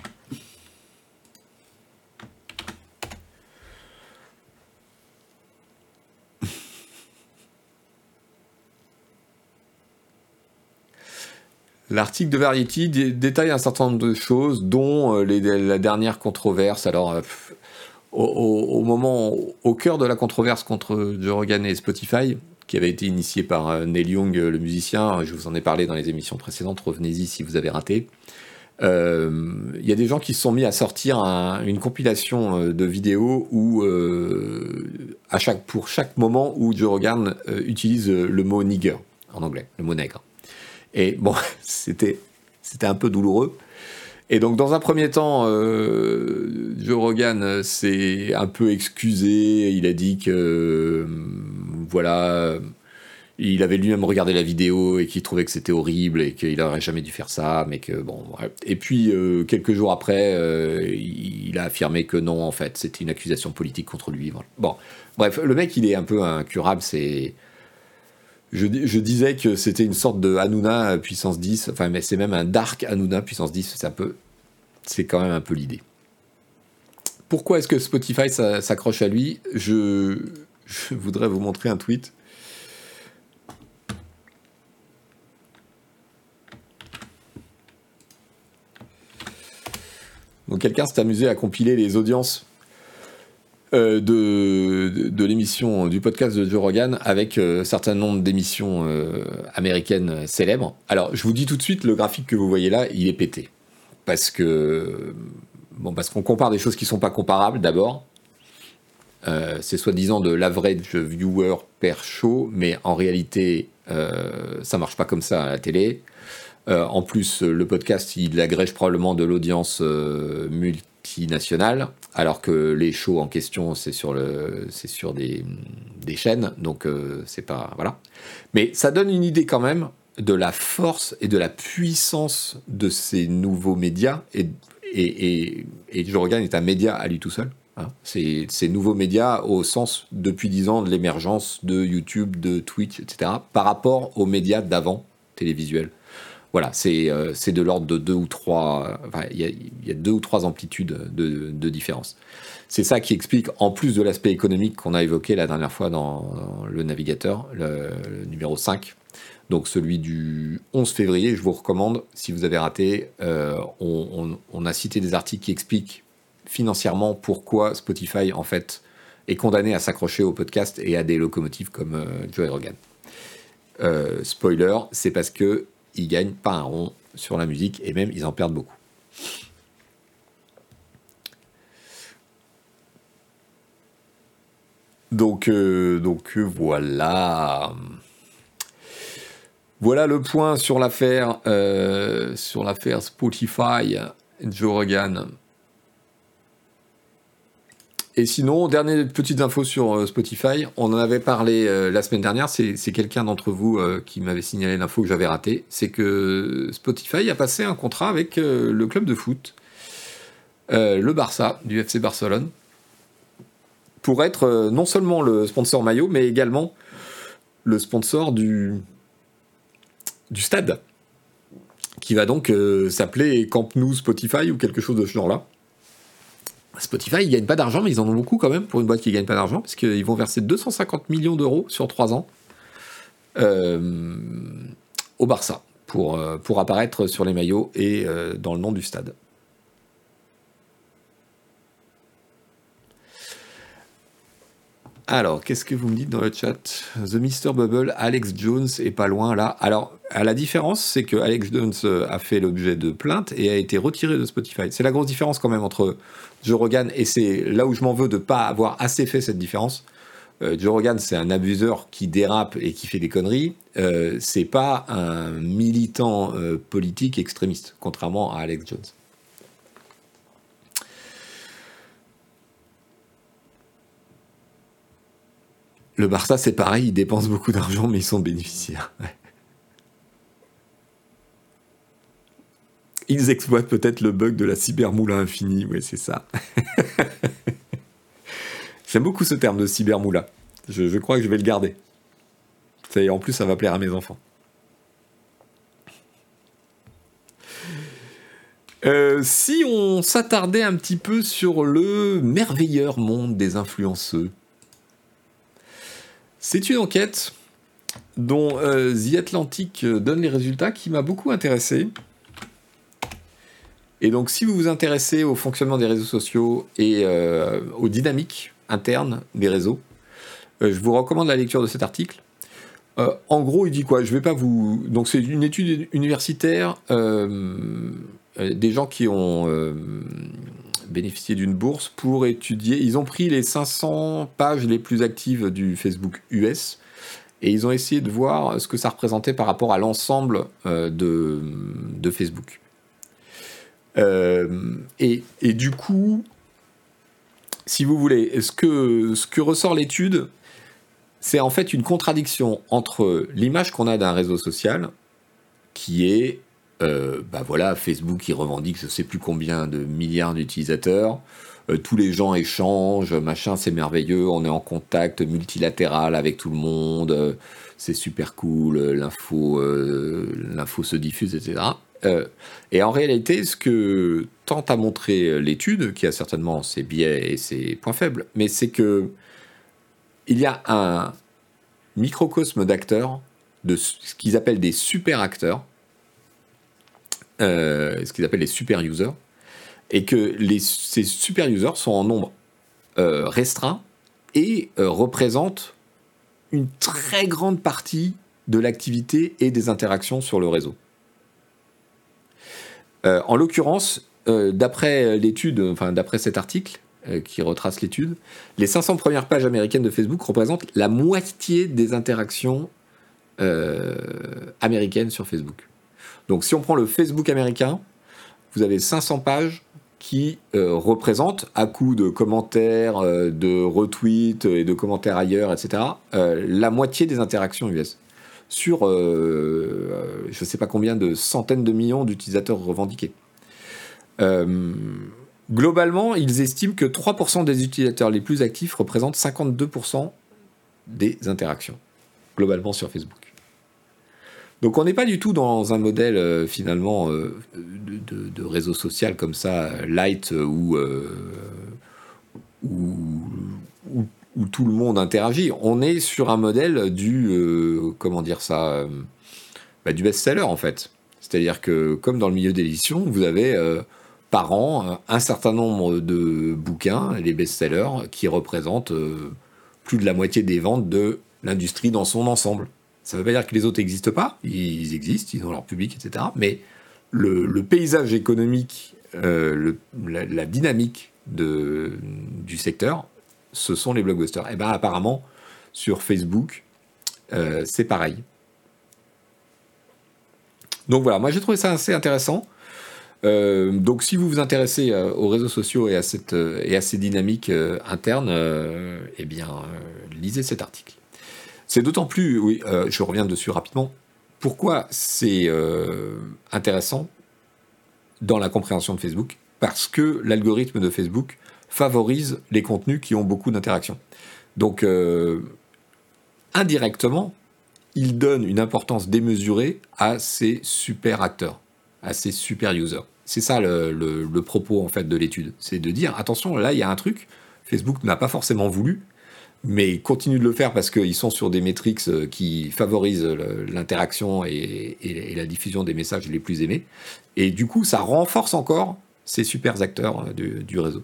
L'article de Variety détaille un certain nombre de choses, dont euh, la dernière controverse. Alors, euh, au, moment, au cœur de la controverse contre Joe Rogan et Spotify, qui avait été initiée par euh, Neil Young, le musicien, je vous en ai parlé dans les émissions précédentes, revenez-y si vous avez raté. Il y a des gens qui se sont mis à sortir une compilation de vidéos où, pour chaque moment où Joe Rogan utilise le mot nigger en anglais, le mot nègre. Et bon, *laughs* c'était un peu douloureux. Et donc, dans un premier temps, euh, Joe Rogan s'est un peu excusé. Il a dit que, euh, voilà, il avait lui-même regardé la vidéo et qu'il trouvait que c'était horrible et qu'il n'aurait jamais dû faire ça, mais que bon. Et puis, euh, quelques jours après, il a affirmé que non, en fait, c'était une accusation politique contre lui. Bon, bref, le mec, il est un peu incurable. C'est je, disais que c'était une sorte de Hanouna puissance 10, enfin, mais c'est même un Dark Hanouna puissance 10, c'est peu. C'est quand même un peu l'idée. Pourquoi est-ce que Spotify s'accroche à lui? Je voudrais vous montrer un tweet. Donc quelqu'un s'est amusé à compiler les audiences euh, de, l'émission du podcast de Joe Rogan avec euh, un certain nombre d'émissions euh, américaines célèbres. Alors, je vous dis tout de suite, le graphique que vous voyez là, il est pété. Parce que. Bon, parce qu'on compare des choses qui ne sont pas comparables d'abord. c'est soi-disant de l'average viewer per show, mais en réalité, ça marche pas comme ça à la télé. en plus, le podcast, il agrège probablement de l'audience multinationale, alors que les shows en question, c'est sur, le, c'est sur des, des chaînes, donc c'est pas. Voilà. Mais ça donne une idée quand même de la force et de la puissance de ces nouveaux médias. Et, et, et, Joe Rogan est un média à lui tout seul. Hein. C'est ces nouveaux médias au sens, depuis dix ans, de l'émergence de YouTube, de Twitch, etc., par rapport aux médias d'avant, télévisuels. Voilà, c'est euh, de l'ordre de deux ou trois. Il y, a deux ou trois amplitudes de, différence. C'est ça qui explique, en plus de l'aspect économique qu'on a évoqué la dernière fois dans, le navigateur, le, le numéro 5, donc celui du 11 février, je vous recommande, si vous avez raté, euh, on, a cité des articles qui expliquent financièrement pourquoi Spotify, en fait, est condamné à s'accrocher au podcast et à des locomotives comme euh, Joe Rogan. Euh, spoiler, c'est parce que ils gagnent pas un rond sur la musique et même ils en perdent beaucoup. Donc, donc voilà. Voilà le point sur l'affaire euh, sur l'affaire Spotify, Joe Rogan. Et sinon, dernière petite info sur euh, Spotify. On en avait parlé euh, la semaine dernière. C'est quelqu'un d'entre vous qui m'avait signalé l'info que j'avais ratée. C'est que Spotify a passé un contrat avec le club de foot, le Barça, du FC Barcelone, pour être non seulement le sponsor maillot, mais également le sponsor du, du stade, qui va donc euh, s'appeler Camp Nou Spotify ou quelque chose de ce genre-là. Spotify, ils gagnent pas d'argent, mais ils en ont beaucoup quand même pour une boîte qui gagne pas d'argent, parce qu'ils vont verser 250 millions d'euros sur 3 ans euh, au Barça pour, euh, pour apparaître sur les maillots et dans le nom du stade. Alors, qu'est-ce que vous me dites dans le chat? The Mr. Bubble, Alex Jones est pas loin là. Alors, à la différence, c'est que Alex Jones euh, a fait l'objet de plaintes et a été retiré de Spotify. C'est la grosse différence quand même entre Joe Rogan et c'est là où je m'en veux de pas avoir assez fait cette différence. Euh, Joe Rogan, c'est un abuseur qui dérape et qui fait des conneries. Euh, c'est pas un militant politique extrémiste, contrairement à Alex Jones. Le Barça, c'est pareil, ils dépensent beaucoup d'argent, mais ils sont bénéficiaires. Ils exploitent peut-être le bug de la cybermoula infinie, oui, c'est ça. *laughs* J'aime beaucoup ce terme de cybermoula. Je, crois que je vais le garder. En plus, ça va plaire à mes enfants. Euh, si on s'attardait un petit peu sur le merveilleur monde des influenceux, c'est une enquête dont euh, The Atlantic donne les résultats qui m'a beaucoup intéressé. Et donc, si vous vous intéressez au fonctionnement des réseaux sociaux et euh, aux dynamiques internes des réseaux, euh, je vous recommande la lecture de cet article. en gros, il dit quoi? Je vais pas vous. Donc, c'est une étude universitaire des gens qui ont bénéficié d'une bourse pour étudier. Ils ont pris les 500 pages les plus actives du Facebook US et ils ont essayé de voir ce que ça représentait par rapport à l'ensemble euh, de, Facebook. Euh, et, et, du coup, si vous voulez, ce que, ce que ressort l'étude, c'est en fait une contradiction entre l'image qu'on a d'un réseau social, qui est euh, bah voilà, Facebook qui revendique je sais plus combien de milliards d'utilisateurs. Euh, tous les gens échangent, machin, c'est merveilleux, on est en contact multilatéral avec tout le monde, euh, c'est super cool, l'info, se diffuse, etc. et en réalité, ce que tente à montrer l'étude, qui a certainement ses biais et ses points faibles, mais c'est que il y a un microcosme d'acteurs, de ce qu'ils appellent des super acteurs, euh, ce qu'ils appellent les super users, et que ces super users sont en nombre euh, restreint et euh, représentent une très grande partie de l'activité et des interactions sur le réseau. en l'occurrence, d'après l'étude, enfin d'après cet article qui retrace l'étude, les 500 premières pages américaines de Facebook représentent la moitié des interactions américaines sur Facebook. Donc si on prend le Facebook américain, vous avez 500 pages qui euh, représentent, à coup de commentaires, euh, de retweets et de commentaires ailleurs, etc., euh, la moitié des interactions US. Sur je ne sais pas combien de centaines de millions d'utilisateurs revendiqués. globalement, ils estiment que 3% des utilisateurs les plus actifs représentent 52% des interactions, globalement sur Facebook. Donc on n'est pas du tout dans un modèle euh, finalement euh, de, réseau social comme ça, light, euh, où, où, tout le monde interagit. On est sur un modèle du, comment dire ça, bah, du best-seller en fait. C'est-à-dire que comme dans le milieu d'édition, vous avez par an un certain nombre de bouquins, les best-sellers, qui représentent plus de la moitié des ventes de l'industrie dans son ensemble. Ça ne veut pas dire que les autres n'existent pas, ils existent, ils ont leur public, etc. Mais le, paysage économique, euh, la, dynamique du secteur, ce sont les blockbusters. Et bien apparemment, sur Facebook, euh, c'est pareil. Donc voilà, moi j'ai trouvé ça assez intéressant. Euh, donc si vous vous intéressez aux réseaux sociaux et à, cette, et à ces dynamiques internes, eh bien lisez cet article. C'est d'autant plus, oui, euh, je reviens dessus rapidement, pourquoi c'est euh, intéressant dans la compréhension de Facebook Parce que l'algorithme de Facebook favorise les contenus qui ont beaucoup d'interactions. Donc, euh, indirectement, il donne une importance démesurée à ces super acteurs, à ces super users. C'est ça le, le, propos en fait de l'étude, c'est de dire attention, là il y a un truc, Facebook n'a pas forcément voulu, mais ils continuent de le faire parce qu'ils sont sur des métriques euh, qui favorisent l'interaction et, la diffusion des messages les plus aimés. Et du coup, ça renforce encore ces super acteurs euh, du, réseau.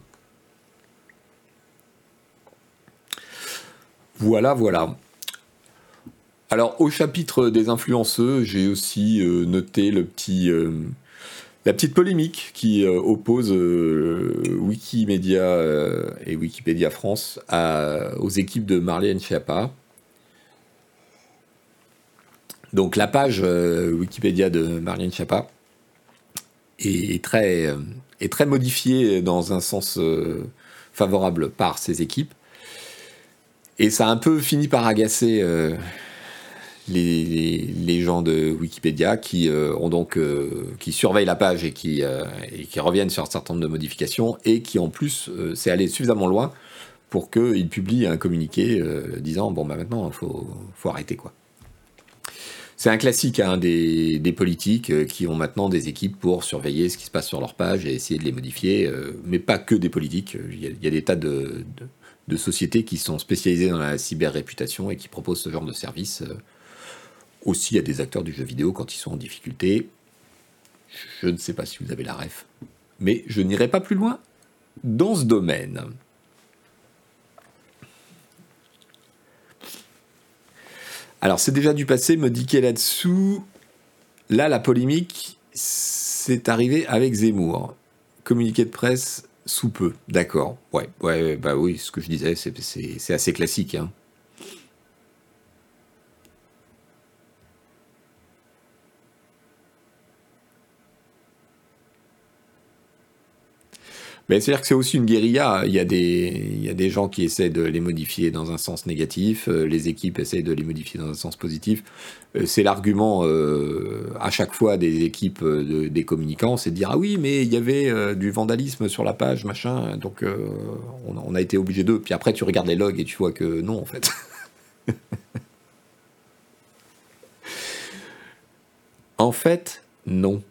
Voilà, voilà. Alors, au chapitre des influenceux, j'ai aussi euh, noté le petit, la petite polémique qui euh, oppose euh, Wikimedia euh, et Wikipédia France aux équipes de Marlène Schiappa. Donc la page Wikipédia de Marlène Schiappa est très, est très modifiée dans un sens favorable par ces équipes. Et ça a un peu fini par agacer les, gens de Wikipédia qui euh, ont donc euh, qui surveillent la page et qui, euh, qui reviennent sur un certain nombre de modifications et qui en plus c'est allé suffisamment loin pour qu'ils publient un communiqué disant bon bah maintenant faut, faut arrêter quoi. C'est un classique hein, des, des, politiques qui ont maintenant des équipes pour surveiller ce qui se passe sur leur page et essayer de les modifier, mais pas que des politiques. Il y a, des tas de, de, de, sociétés qui sont spécialisées dans la cyber-réputation et qui proposent ce genre de service aussi à des acteurs du jeu vidéo quand ils sont en difficulté. Je ne sais pas si vous avez la ref, mais je n'irai pas plus loin dans ce domaine. Alors c'est déjà du passé, me dit là-dessous. Là, la polémique, c'est arrivé avec Zemmour. Communiqué de presse sous peu, d'accord. Ouais, ouais, bah oui, ce que je disais, c'est assez classique. Hein. C'est-à-dire que c'est aussi une guérilla. Il y, a des, il y a des gens qui essaient de les modifier dans un sens négatif, euh, les équipes essaient de les modifier dans un sens positif. Euh, c'est l'argument euh, à chaque fois des équipes des communicants, c'est de dire ah oui, mais il y avait du vandalisme sur la page, machin, donc on, on, a été obligé d'eux. Puis après, tu regardes les logs et tu vois que non, en fait. *laughs* en fait, non.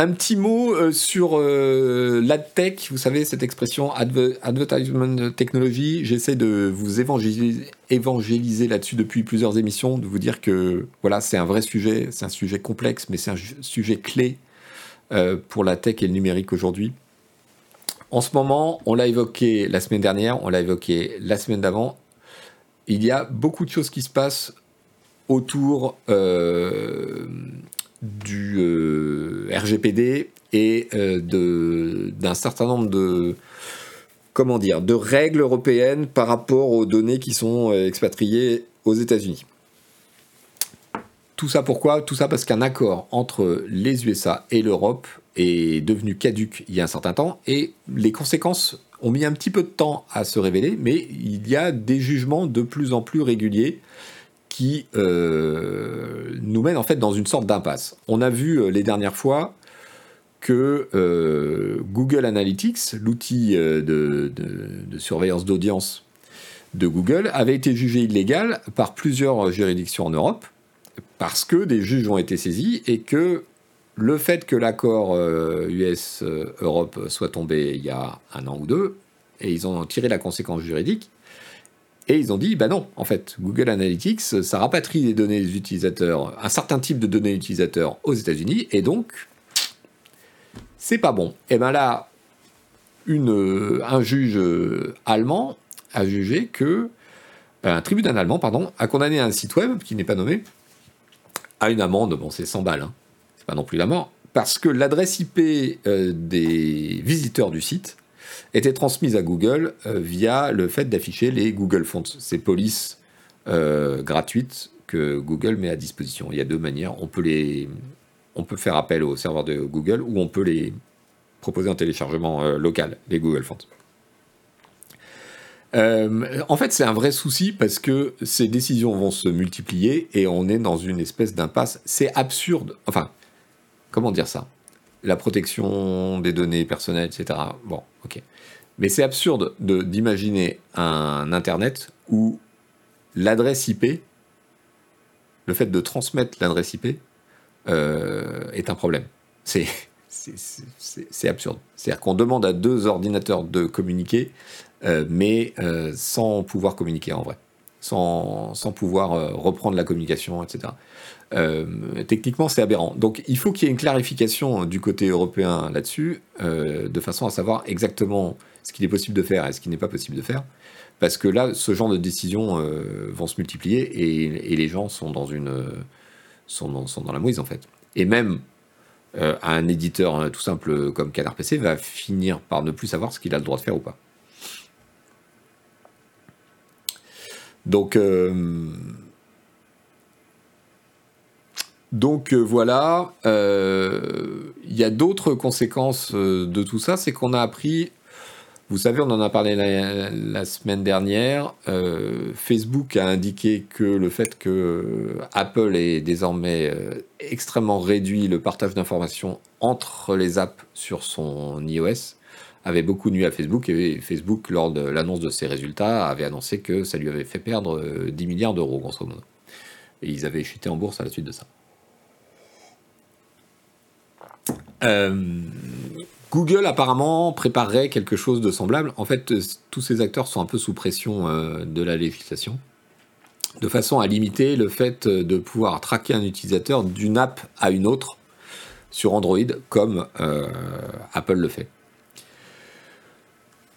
Un petit mot euh, sur euh, l'adtech, vous savez, cette expression advertisement technology. J'essaie de vous évangéliser, là-dessus depuis plusieurs émissions, de vous dire que voilà, c'est un vrai sujet, c'est un sujet complexe, mais c'est un sujet clé euh, pour la tech et le numérique aujourd'hui. En ce moment, on l'a évoqué la semaine dernière, on l'a évoqué la semaine d'avant, il y a beaucoup de choses qui se passent autour du euh, RGPD et euh, d'un certain nombre de comment dire de règles européennes par rapport aux données qui sont euh, expatriées aux États-Unis. tout ça pourquoi? Tout ça parce qu'un accord entre les USA et l'Europe est devenu caduque il y a un certain temps et les conséquences ont mis un petit peu de temps à se révéler, mais il y a des jugements de plus en plus réguliers qui euh, nous mènent en fait dans une sorte d'impasse. On a vu euh, les dernières fois que euh, Google Analytics, l'outil de, surveillance d'audience de Google, avait été jugé illégal par plusieurs juridictions en Europe parce que des juges ont été saisis et que le fait que l'accord US-Europe soit tombé il y a un an ou deux, et ils ont tiré la conséquence juridique, et ils ont dit, bah non, en fait, Google Analytics, ça rapatrie les données des utilisateurs, un certain type de données utilisateurs aux États-Unis, et donc, c'est pas bon. Et bien là, une, un juge allemand a jugé que, un tribunal allemand, pardon, a condamné un site web qui n'est pas nommé à une amende, bon, c'est 100 balles, hein, c'est pas non plus la mort, parce que l'adresse IP euh, des visiteurs du site était transmise à Google euh, via le fait d'afficher les Google Fonts, ces polices euh, gratuites que Google met à disposition. Il y a deux manières. On peut, les, on peut faire appel au serveur de Google ou on peut les proposer en téléchargement euh, local, les Google Fonts. en fait, c'est un vrai souci parce que ces décisions vont se multiplier et on est dans une espèce d'impasse. C'est absurde. Enfin, comment dire ça? La protection des données personnelles, etc. Bon, ok. Mais c'est absurde d'imaginer un Internet où l'adresse IP, le fait de transmettre l'adresse IP, euh, est un problème. C'est absurde. C'est-à-dire qu'on demande à deux ordinateurs de communiquer, euh, mais euh, sans pouvoir communiquer en vrai, sans, pouvoir reprendre la communication, etc. techniquement, c'est aberrant. Donc, il faut qu'il y ait une clarification du côté européen là-dessus, de façon à savoir exactement ce qu'il est possible de faire et ce qui n'est pas possible de faire. Parce que là, ce genre de décisions euh, vont se multiplier et, les gens sont dans, sont dans, la mouise en fait. Et même euh, un éditeur hein, tout simple comme Canard PC va finir par ne plus savoir ce qu'il a le droit de faire ou pas. Donc, euh, donc voilà, il y a d'autres conséquences de tout ça, c'est qu'on a appris vous savez, on en a parlé la, semaine dernière. Euh, Facebook a indiqué que le fait que Apple ait désormais euh, extrêmement réduit le partage d'informations entre les apps sur son iOS avait beaucoup nuit à Facebook et Facebook, lors de l'annonce de ses résultats, avait annoncé que ça lui avait fait perdre 10 euh, milliards d'euros, grosso modo. Et ils avaient chuté en bourse à la suite de ça. Euh, Google apparemment préparerait quelque chose de semblable. En fait, euh, tous ces acteurs sont un peu sous pression de la législation, de façon à limiter le fait de pouvoir traquer un utilisateur d'une app à une autre sur Android, comme Apple le fait.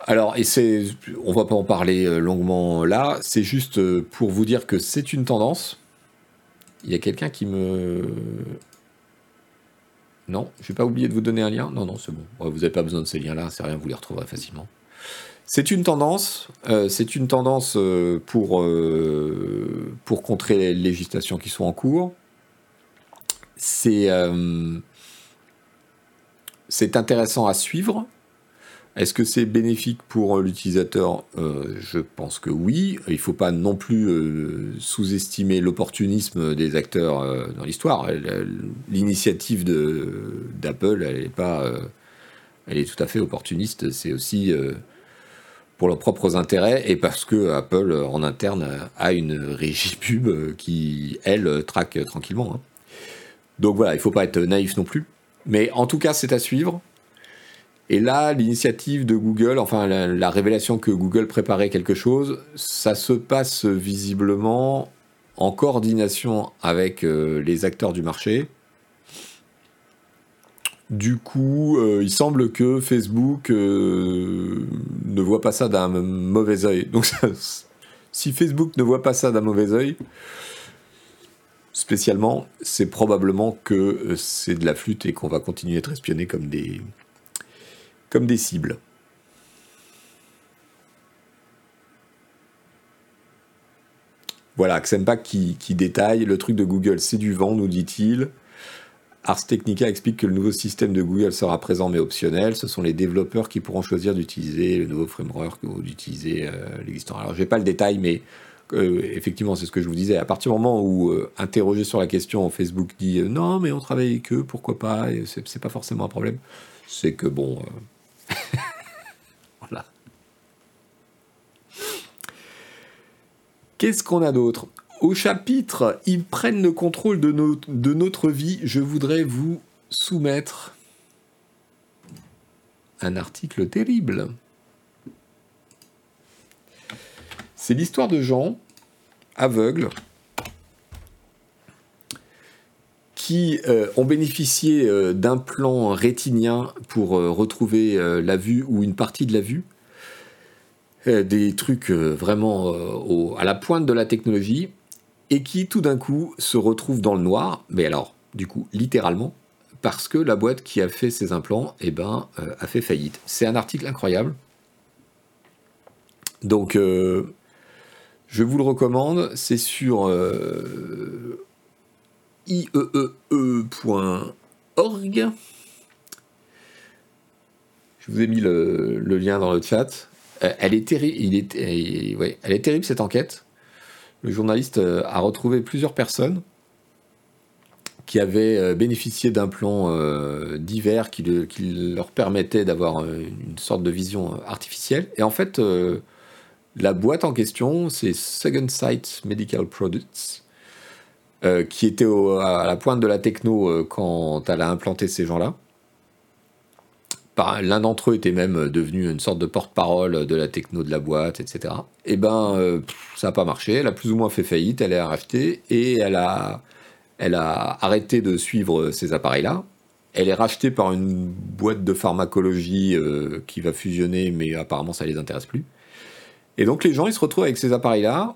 Alors, et c'est, on va pas en parler longuement là, c'est juste pour vous dire que c'est une tendance. Il y a quelqu'un qui me non, je vais pas oublié de vous donner un lien. Non, non, c'est bon. vous n'avez pas besoin de ces liens-là, c'est rien, vous les retrouverez facilement. C'est une tendance, euh, c'est une tendance euh, pour, euh, contrer les législations qui sont en cours. C'est intéressant à suivre. Est-ce que c'est bénéfique pour euh, l'utilisateur? Euh, Je pense que oui. Il ne faut pas non plus euh, sous-estimer l'opportunisme des acteurs dans l'histoire. L'initiative d'Apple, elle est pas, elle est tout à fait opportuniste. C'est aussi pour leurs propres intérêts et parce que Apple en interne a une régie *laughs* pub qui, elle, traque tranquillement. Hein. Donc voilà, il ne faut pas être naïf non plus. Mais en tout cas, c'est à suivre. Et là, l'initiative de Google, enfin la, révélation que Google préparait quelque chose, ça se passe visiblement en coordination avec euh, les acteurs du marché. Du coup, euh, il semble que Facebook euh, ne voit pas ça d'un mauvais œil. Donc, si Facebook ne voit pas ça d'un mauvais œil, spécialement, c'est probablement que c'est de la flûte et qu'on va continuer à être espionné comme des, comme des cibles. Voilà, qui, qui détaille le truc de Google, c'est du vent, nous dit-il. Ars Technica explique que le nouveau système de Google sera présent mais optionnel. Ce sont les développeurs qui pourront choisir d'utiliser le nouveau framework ou d'utiliser euh, l'existant. Alors, je n'ai pas le détail, mais euh, effectivement, c'est ce que je vous disais. À partir du moment où euh, interrogé sur la question, Facebook dit non, mais on travaille avec eux, pourquoi pas C'est pas forcément un problème. C'est que bon. voilà. Qu'est-ce qu'on a d'autre? Au chapitre Ils prennent le contrôle de, notre vie, je voudrais vous soumettre un article terrible. C'est l'histoire de gens aveugles qui euh, ont bénéficié euh, d'un plan rétinien pour euh, retrouver la vue ou une partie de la vue. Des trucs vraiment à la pointe de la technologie et qui tout d'un coup se retrouve dans le noir, mais alors, du coup, littéralement, parce que la boîte qui a fait ces implants eh ben, euh, a fait faillite. C'est un article incroyable. Donc, euh, je vous le recommande. C'est sur euh, ieee.org. Je vous ai mis le, lien dans le chat. Elle, est il est, elle est terrible cette enquête le journaliste euh, a retrouvé plusieurs personnes qui avaient euh, bénéficié d'un plan euh, divers qui, leur permettait d'avoir une sorte de vision artificielle. Et en fait, la boîte en question, c'est Second Sight Medical Products, qui était à la pointe de la techno quand elle a implanté ces gens-là. L'un d'entre eux était même devenu une sorte de porte-parole de la techno de la boîte, etc. Et eh ben, euh, ça n'a pas marché. Elle a plus ou moins fait faillite. Elle est rachetée et elle a, elle a arrêté de suivre ces appareils-là. Elle est rachetée par une boîte de pharmacologie euh, qui va fusionner, mais apparemment ça les intéresse plus. Et donc les gens, ils se retrouvent avec ces appareils-là.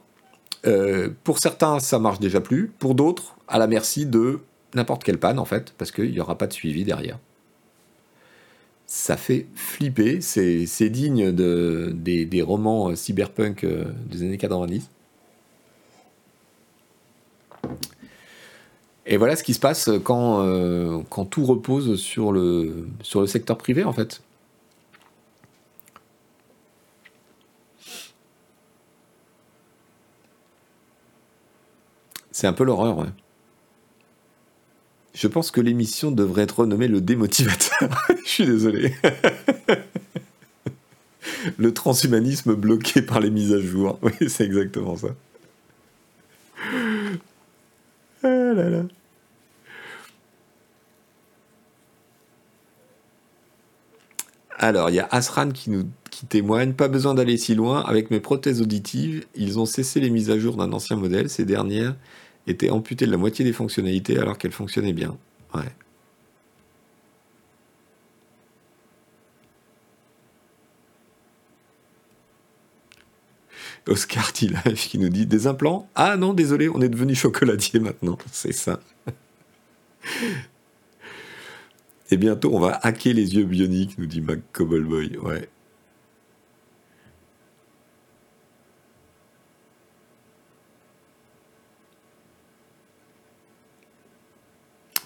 Euh, pour certains, ça marche déjà plus. Pour d'autres, à la merci de n'importe quelle panne, en fait, parce qu'il n'y aura pas de suivi derrière ça fait flipper. C'est digne de, des, romans euh, cyberpunk euh, des années 90. Et voilà ce qui se passe quand, euh, quand tout repose sur le, sur le secteur privé, en fait. C'est un peu l'horreur, ouais. Je pense que l'émission devrait être renommée le démotivateur. *laughs* Je suis désolé. *laughs* le transhumanisme bloqué par les mises à jour. Oui, c'est exactement ça. Ah. Alors, il y a Asran qui nous qui témoigne Pas besoin d'aller si loin. Avec mes prothèses auditives, ils ont cessé les mises à jour d'un ancien modèle. Ces dernières était amputée de la moitié des fonctionnalités alors qu'elle fonctionnait bien. Ouais. Oscar Tillage qui nous dit des implants? Ah non, désolé, on est devenu chocolatier maintenant, *laughs* c'est ça. *laughs* Et bientôt, on va hacker les yeux bioniques, nous dit Mac Boy. Ouais.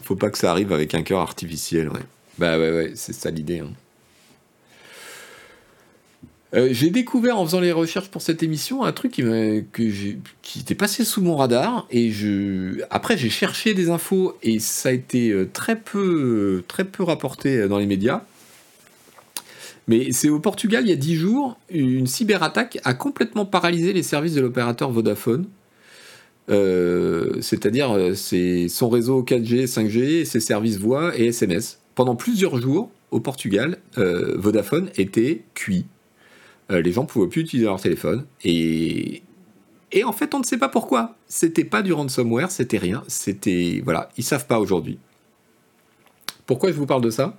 Faut pas que ça arrive avec un cœur artificiel, ouais. Bah ouais, ouais, c'est ça l'idée. Hein. Euh, j'ai découvert en faisant les recherches pour cette émission un truc qui, que qui était passé sous mon radar et je après j'ai cherché des infos et ça a été euh, très peu très peu rapporté euh, dans les médias. Mais c'est au Portugal il y a 10 jours, une cyberattaque a complètement paralysé les services de l'opérateur Vodafone c'est-à-dire euh, c'est son réseau 4G, 5G, ses services voix et SMS. Pendant plusieurs jours, au Portugal, euh, Vodafone était cuit. les gens ne pouvaient plus utiliser leur téléphone. Et, en fait, on ne sait pas pourquoi. C'était pas du ransomware, c'était rien. C'était. Voilà, ils savent pas aujourd'hui. Pourquoi je vous parle de ça?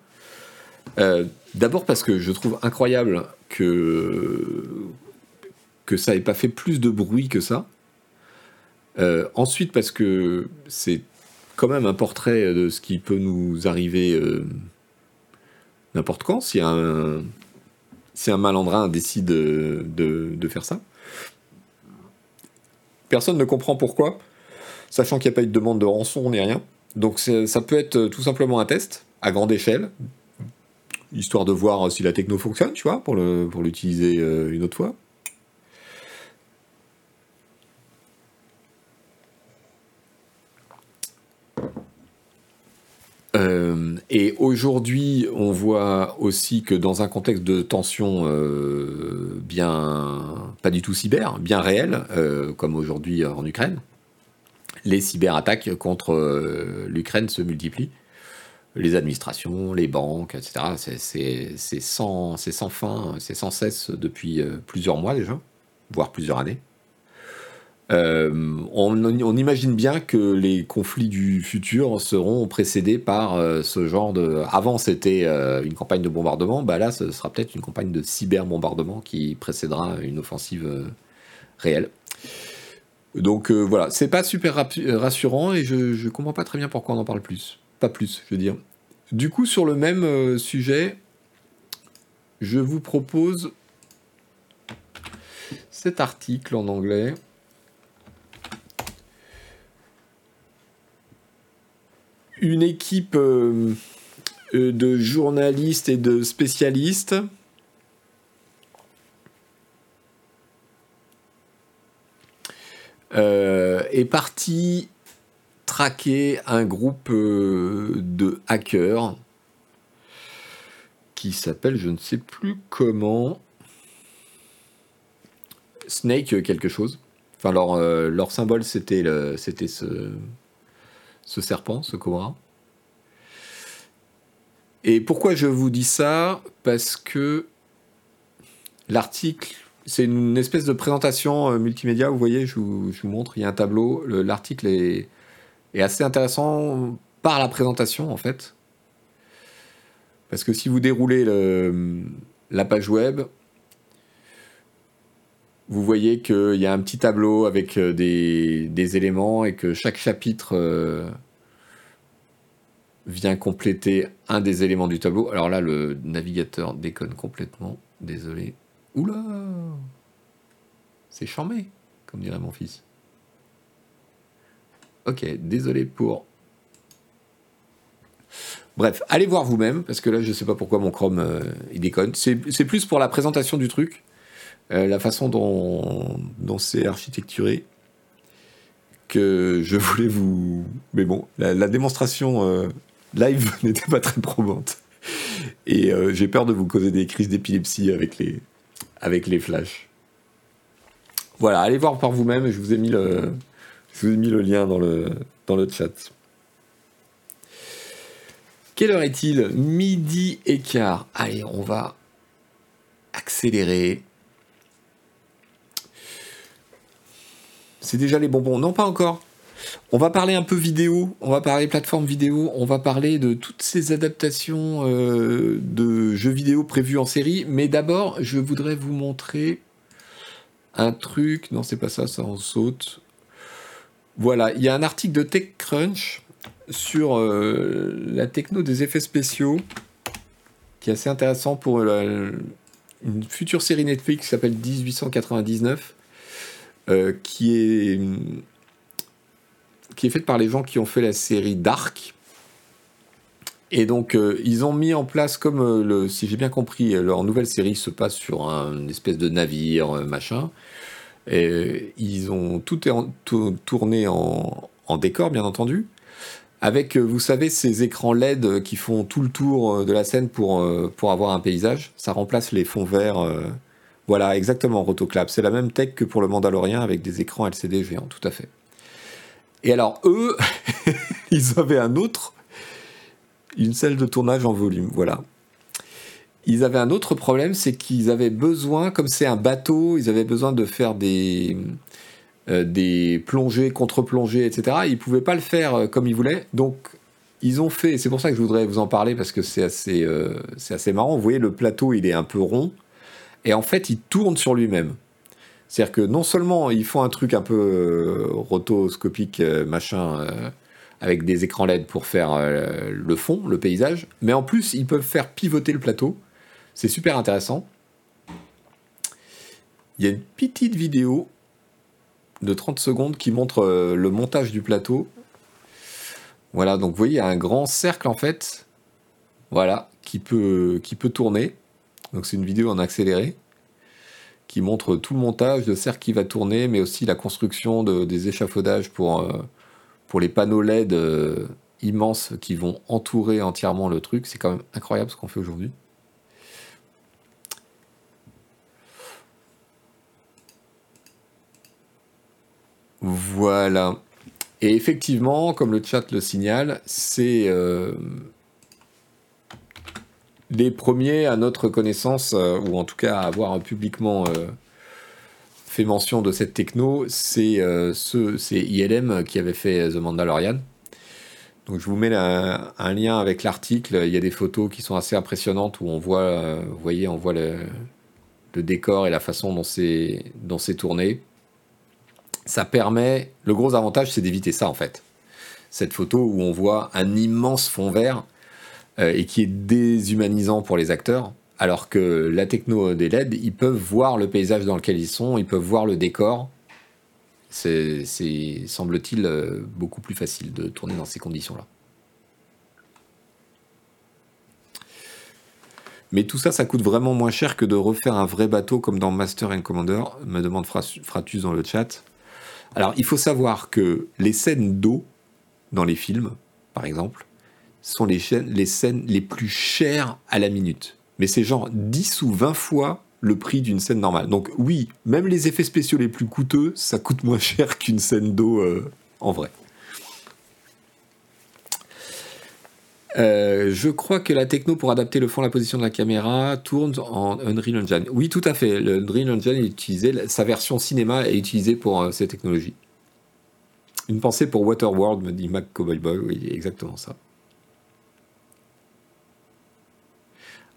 D'abord parce que je trouve incroyable que, que ça n'ait pas fait plus de bruit que ça. Euh, ensuite, parce que c'est quand même un portrait de ce qui peut nous arriver euh, n'importe quand, si un, si un malandrin décide de, faire ça. Personne ne comprend pourquoi, sachant qu'il n'y a pas eu de demande de rançon ni rien. Donc ça peut être tout simplement un test à grande échelle, histoire de voir si la techno fonctionne, tu vois, pour l'utiliser pour une autre fois. Euh, et aujourd'hui, on voit aussi que dans un contexte de tension euh, bien, pas du tout cyber, bien réel, euh, comme aujourd'hui en Ukraine, les cyberattaques contre l'Ukraine se multiplient. Les administrations, les banques, etc. C'est sans, sans fin, c'est sans cesse depuis plusieurs mois déjà, voire plusieurs années. Euh, on, imagine bien que les conflits du futur seront précédés par euh, ce genre de. Avant, c'était euh, une campagne de bombardement, bah là, ce sera peut-être une campagne de cyber-bombardement qui précédera une offensive réelle. Donc voilà, c'est pas super rassurant et je, je comprends pas très bien pourquoi on en parle plus. Pas plus, je veux dire. Du coup, sur le même sujet, je vous propose cet article en anglais. Une équipe euh, euh, de journalistes et de spécialistes euh, est partie traquer un groupe de hackers qui s'appelle, je ne sais plus comment, Snake quelque chose. Enfin, leur, leur symbole, c'était ce, ce serpent, ce cobra. Et pourquoi je vous dis ça? Parce que l'article, c'est une espèce de présentation euh, multimédia, vous voyez, je vous, montre, il y a un tableau, l'article est, assez intéressant par la présentation en fait. Parce que si vous déroulez la page web, vous voyez qu'il y a un petit tableau avec euh, des, éléments et que chaque chapitre euh, vient compléter un des éléments du tableau. Alors là, le navigateur déconne complètement. Désolé. Oula C'est charmé, comme dirait mon fils. Ok, désolé pour... Bref, allez voir vous-même, parce que là, je ne sais pas pourquoi mon Chrome, euh, il déconne. C'est plus pour la présentation du truc. Euh, la façon dont, c'est architecturé, que je voulais vous... Mais bon, la, démonstration euh, live *laughs* n'était pas très probante. Et euh, j'ai peur de vous causer des crises d'épilepsie avec les, avec flashs. Voilà, allez voir par vous-même, je vous ai mis le, je vous ai mis le lien dans le, dans le chat. Quelle heure est-il? Midi et quart. Allez, on va accélérer. C'est déjà les bonbons. Non, pas encore. On va parler un peu vidéo, on va parler plateforme vidéo, on va parler de toutes ces adaptations euh, de jeux vidéo prévus en série. Mais d'abord, je voudrais vous montrer un truc. Non, c'est pas ça, ça en saute. Voilà, il y a un article de TechCrunch sur euh, la techno des effets spéciaux qui est assez intéressant pour une future série Netflix qui s'appelle 1899 euh, qui est qui est faite par les gens qui ont fait la série Dark. Et donc, euh, ils ont mis en place, comme euh, si j'ai bien compris, leur nouvelle série se passe sur un espèce de navire, machin. Et ils ont tout, tourné en, en, décor, bien entendu. Avec, vous savez, ces écrans LED qui font tout le tour de la scène pour, pour avoir un paysage. Ça remplace les fonds verts voilà, exactement, Rotoclap. C'est la même tech que pour le Mandalorien avec des écrans LCD géants, tout à fait. Et alors, eux, *laughs* ils avaient un autre, une salle de tournage en volume, voilà. Ils avaient un autre problème, c'est qu'ils avaient besoin, comme c'est un bateau, ils avaient besoin de faire des, euh, des plongées, contre-plongées, etc. Ils ne pouvaient pas le faire euh, comme ils voulaient. Donc, ils ont fait, c'est pour ça que je voudrais vous en parler, parce que c'est assez, euh, assez marrant. Vous voyez, le plateau, il est un peu rond et en fait, il tourne sur lui-même. C'est-à-dire que non seulement ils font un truc un peu euh, rotoscopique, euh, machin, euh, avec des écrans LED pour faire le fond, le paysage, mais en plus, ils peuvent faire pivoter le plateau. C'est super intéressant. Il y a une petite vidéo de 30 secondes qui montre le montage du plateau. Voilà, donc vous voyez, il y a un grand cercle en fait, voilà, qui peut, qui peut tourner. Donc c'est une vidéo en accéléré qui montre tout le montage, de cercle qui va tourner, mais aussi la construction de, des échafaudages pour, euh, pour les panneaux LED euh, immenses qui vont entourer entièrement le truc. C'est quand même incroyable ce qu'on fait aujourd'hui. Voilà. Et effectivement, comme le chat le signale, c'est euh, les premiers à notre connaissance, euh, ou en tout cas à avoir publiquement euh, fait mention de cette techno, c'est ce, ILM qui avait fait The Mandalorian. Donc je vous mets un lien avec l'article. Il y a des photos qui sont assez impressionnantes où on voit, voyez, on voit le, décor et la façon dont c'est tourné ça permet. Le gros avantage, c'est d'éviter ça en fait. Cette photo où on voit un immense fond vert euh, et qui est déshumanisant pour les acteurs, alors que la techno des LED, ils peuvent voir le paysage dans lequel ils sont, ils peuvent voir le décor. C'est, semble-t-il, euh, beaucoup plus facile de tourner dans ces conditions-là. Mais tout ça, ça coûte vraiment moins cher que de refaire un vrai bateau comme dans Master and Commander, me demande Fratus dans le chat. Alors, il faut savoir que les scènes d'eau dans les films, par exemple, sont les, scènes les plus chères à la minute. Mais c'est genre 10 ou 20 fois le prix d'une scène normale. Donc oui, même les effets spéciaux les plus coûteux, ça coûte moins cher qu'une scène d'eau euh, en vrai. Euh, je crois que la techno pour adapter le fond, la position de la caméra tourne en Unreal Engine. Oui, tout à fait. Le Unreal Engine est utilisé, sa version cinéma est utilisée pour euh, ces technologies. Une pensée pour Waterworld, me dit Mac Cowboy Boy. Oui, exactement ça.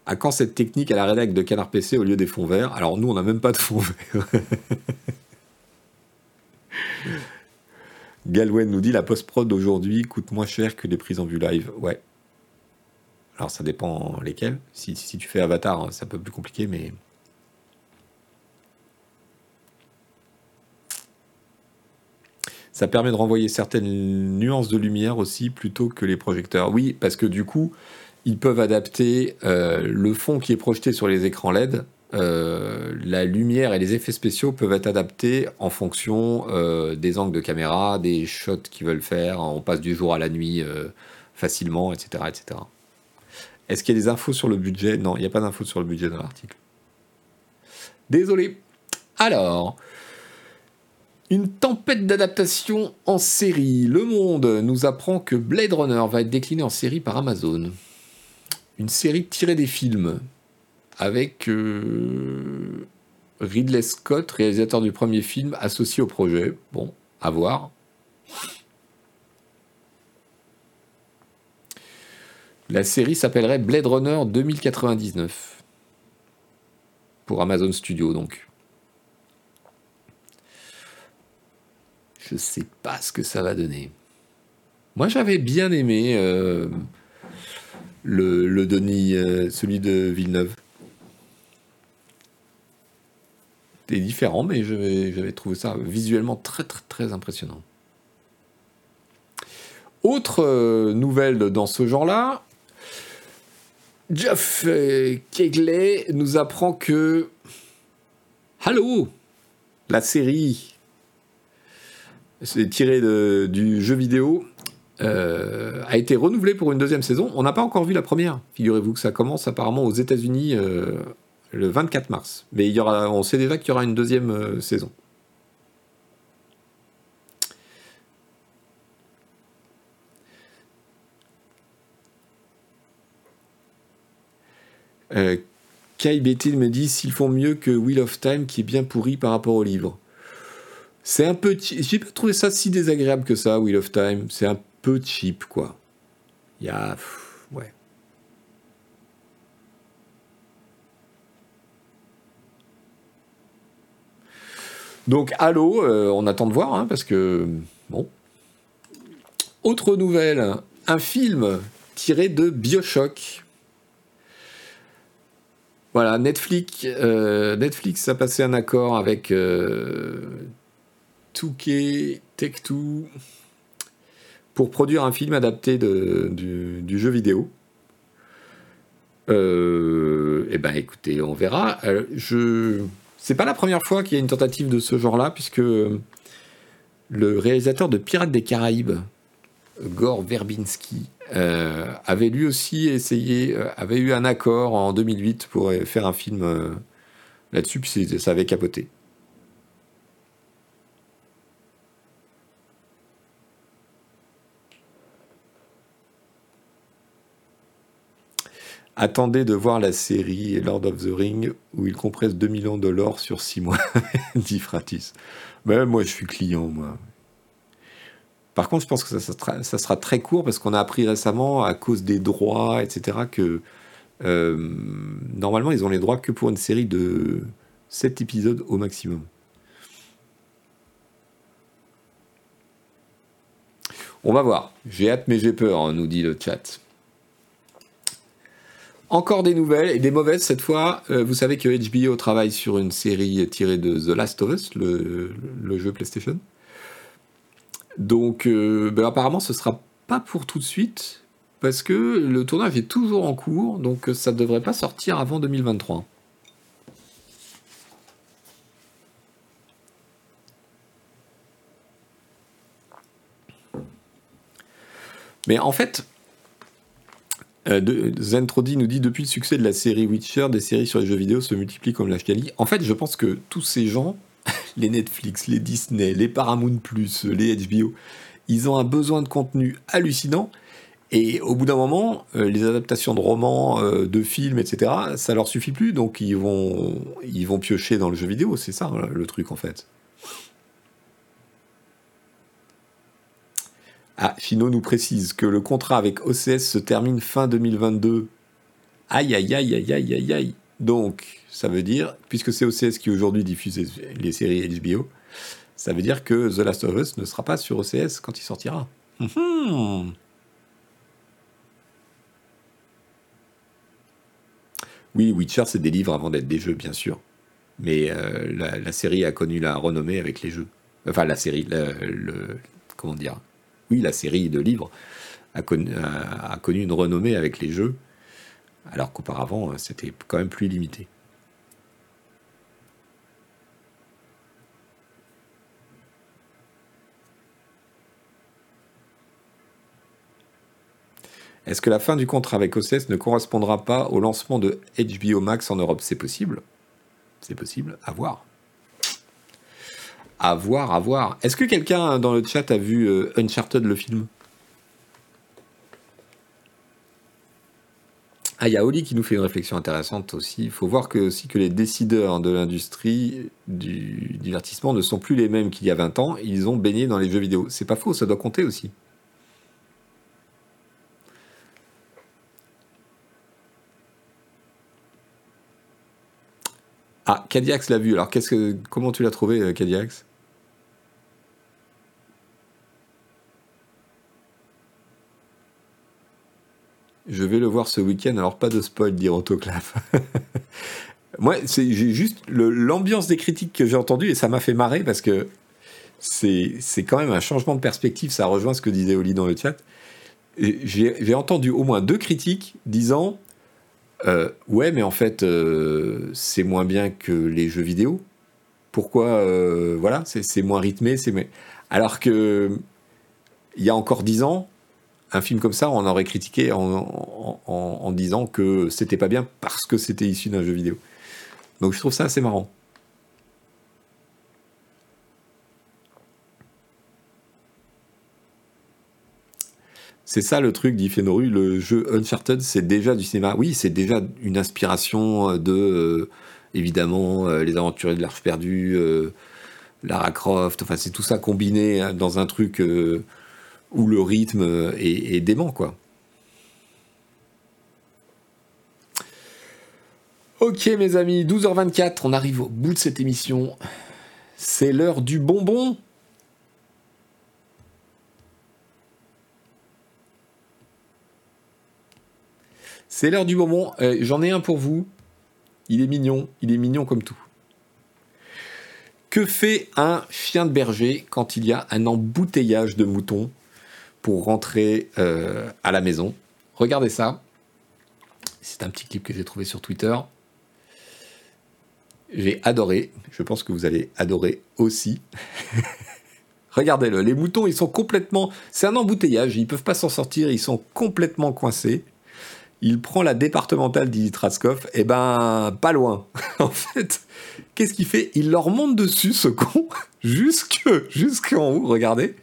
À quand cette technique à la rédac de Canard PC au lieu des fonds verts Alors nous, on n'a même pas de fonds verts. *laughs* Galwen nous dit la post-prod d'aujourd'hui coûte moins cher que les prises en vue live. Ouais, alors ça dépend lesquels. Si, tu fais Avatar, hein, c'est un peu plus compliqué, mais. Ça permet de renvoyer certaines nuances de lumière aussi plutôt que les projecteurs. Oui, parce que du coup, ils peuvent adapter euh, le fond qui est projeté sur les écrans LED. Euh, la lumière et les effets spéciaux peuvent être adaptés en fonction euh, des angles de caméra, des shots qu'ils veulent faire. On passe du jour à la nuit facilement, etc., etc. Est-ce qu'il y a des infos sur le budget? Non, il n'y a pas d'infos sur le budget dans l'article. Désolé. Alors, une tempête d'adaptation en série. Le Monde nous apprend que Blade Runner va être décliné en série par Amazon. Une série tirée des films avec euh, Ridley Scott, réalisateur du premier film, associé au projet. Bon, à voir. La série s'appellerait Blade Runner 2099. Pour Amazon Studio, donc. Je sais pas ce que ça va donner. Moi, j'avais bien aimé euh, le, Denis, euh, celui de Villeneuve. C'était différent, mais j'avais trouvé ça visuellement très, très, très impressionnant. Autre euh, nouvelle dans ce genre-là, Jeff euh, Kegley nous apprend que Halo, la série, c'est tiré du jeu vidéo, euh, a été renouvelée pour une deuxième saison. On n'a pas encore vu la première. Figurez-vous que ça commence apparemment aux États-Unis euh, le 24 mars. Mais on sait déjà qu'il y aura une deuxième saison. Euh, Kai me dit s'ils font mieux que Wheel of Time qui est bien pourri par rapport au livre. C'est un peu. J'ai pas trouvé ça si désagréable que ça, Wheel of Time. C'est un peu cheap, quoi. Il y a. ouais. Donc, Halo, euh, on attend de voir, hein, parce que. Bon. Autre nouvelle un film tiré de Bioshock. Voilà, Netflix, euh, Netflix a passé un accord avec euh, 2K, Tech2, pour produire un film adapté du, jeu vidéo. Euh, eh ben écoutez, on verra. Euh, je... C'est pas la première fois qu'il y a une tentative de ce genre-là, puisque le réalisateur de Pirates des Caraïbes, Gore Verbinski, euh, avait lui aussi essayé, euh, avait eu un accord en 2008 pour faire un film là-dessus, puis ça avait capoté. Attendez de voir la série Lord of the Ring où il compresse 2 millions de l'or sur 6 mois, *laughs* dit Fratis. Ben, moi, je suis client, moi. Par contre, je pense que ça, sera, très court parce qu'on a appris récemment, à cause des droits, etc., que euh, normalement, ils ont les droits que pour une série de 7 épisodes au maximum. On va voir. J'ai hâte, mais j'ai peur, hein, nous dit le chat. Encore des nouvelles, et des mauvaises cette fois. Euh, vous savez que HBO travaille sur une série tirée de The Last of Us, le jeu PlayStation. Donc, euh, ben, apparemment, ce sera pas pour tout de suite, parce que le tournage est toujours en cours, donc ça ne devrait pas sortir avant 2023. Mais en fait, euh, Zentrodi nous dit depuis le succès de la série Witcher, des séries sur les jeux vidéo se multiplient comme la. En fait, je pense que tous ces gens *laughs* les Netflix, les Disney, les Paramount+, les HBO, ils ont un besoin de contenu hallucinant. Et au bout d'un moment, euh, les adaptations de romans, euh, de films, etc., ça leur suffit plus, donc ils vont, ils vont piocher dans le jeu vidéo, c'est ça le truc en fait. Ah, Chino nous précise que le contrat avec OCS se termine fin 2022. Aïe, aïe, aïe, aïe, aïe, aïe, aïe. Donc, ça veut dire, puisque c'est OCS qui aujourd'hui diffuse les séries HBO, ça veut dire que The Last of Us ne sera pas sur OCS quand il sortira. Mhm. Oui, Witcher, c'est des livres avant d'être des jeux, bien sûr. Mais euh, la, série a connu la renommée avec les jeux. Enfin, la série, le, comment dire Oui, la série de livres a connu, une renommée avec les jeux, alors qu'auparavant, c'était quand même plus limité. Est-ce que la fin du contrat avec OCS ne correspondra pas au lancement de HBO Max en Europe? C'est possible. C'est possible. À voir. À voir, à voir. Est-ce que quelqu'un dans le chat a vu euh, Uncharted le film? Ah, il y a Oli qui nous fait une réflexion intéressante aussi. Il faut voir que, aussi que les décideurs de l'industrie du divertissement ne sont plus les mêmes qu'il y a 20 ans. Ils ont baigné dans les jeux vidéo. C'est pas faux, ça doit compter aussi. Ah, Cadillacs l'a vu. Alors, qu'est-ce que, comment tu l'as trouvé, euh, Cadillacs? Je vais le voir ce week-end, alors pas de spoil, dire Autoclave. *laughs* Moi, c'est juste l'ambiance des critiques que j'ai entendues et ça m'a fait marrer parce que c'est quand même un changement de perspective. Ça rejoint ce que disait Oli dans le chat. J'ai entendu au moins deux critiques disant euh, ouais, mais en fait, euh, c'est moins bien que les jeux vidéo. Pourquoi euh, Voilà, c'est moins rythmé. C'est alors que il y a encore dix ans, un film comme ça, on aurait critiqué en, disant que c'était pas bien parce que c'était issu d'un jeu vidéo. Donc je trouve ça assez marrant. C'est ça le truc, dit Fenoru, le jeu Uncharted, c'est déjà du cinéma. Oui, c'est déjà une inspiration euh, de, euh, évidemment, euh, les aventuriers de l'Arche perdue, Lara Croft, enfin c'est tout ça combiné hein, dans un truc où le rythme est, est dément, quoi. Ok mes amis, 12h24, on arrive au bout de cette émission. C'est l'heure du bonbon. C'est l'heure du moment. J'en ai un pour vous. Il est mignon. Il est mignon comme tout. Que fait un chien de berger quand il y a un embouteillage de moutons pour rentrer euh, à la maison? Regardez ça. C'est un petit clip que j'ai trouvé sur Twitter. J'ai adoré. Je pense que vous allez adorer aussi. *laughs* Regardez-le. Les moutons, ils sont complètement. C'est un embouteillage. Ils peuvent pas s'en sortir. Ils sont complètement coincés. Il prend la départementale d'Ilitraskov. Eh ben, pas loin. *laughs* en fait, qu'est-ce qu'il fait? Il leur monte dessus, ce con, *laughs* jusque jusqu'en haut. Regardez.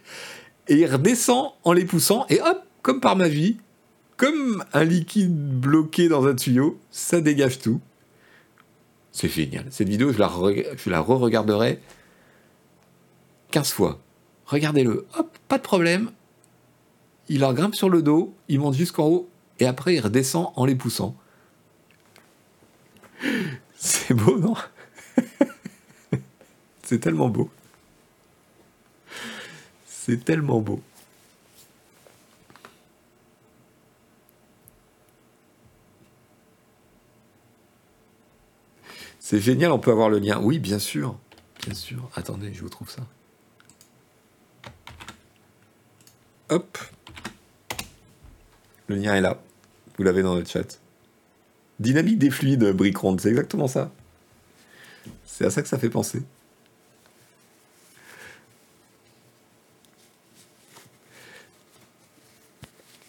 Et il redescend en les poussant. Et hop, comme par magie, comme un liquide bloqué dans un tuyau, ça dégage tout. C'est génial. Cette vidéo, je la, je la re-regarderai 15 fois. Regardez-le. Hop, pas de problème. Il en grimpe sur le dos, il monte jusqu'en haut, et après il redescend en les poussant. *laughs* C'est beau, non? *laughs* C'est tellement beau. C'est tellement beau. C'est génial, on peut avoir le lien. Oui, bien sûr. Bien sûr. Attendez, je vous trouve ça. Hop. Le lien est là. Vous l'avez dans le chat. Dynamique des fluides, brick c'est exactement ça. C'est à ça que ça fait penser.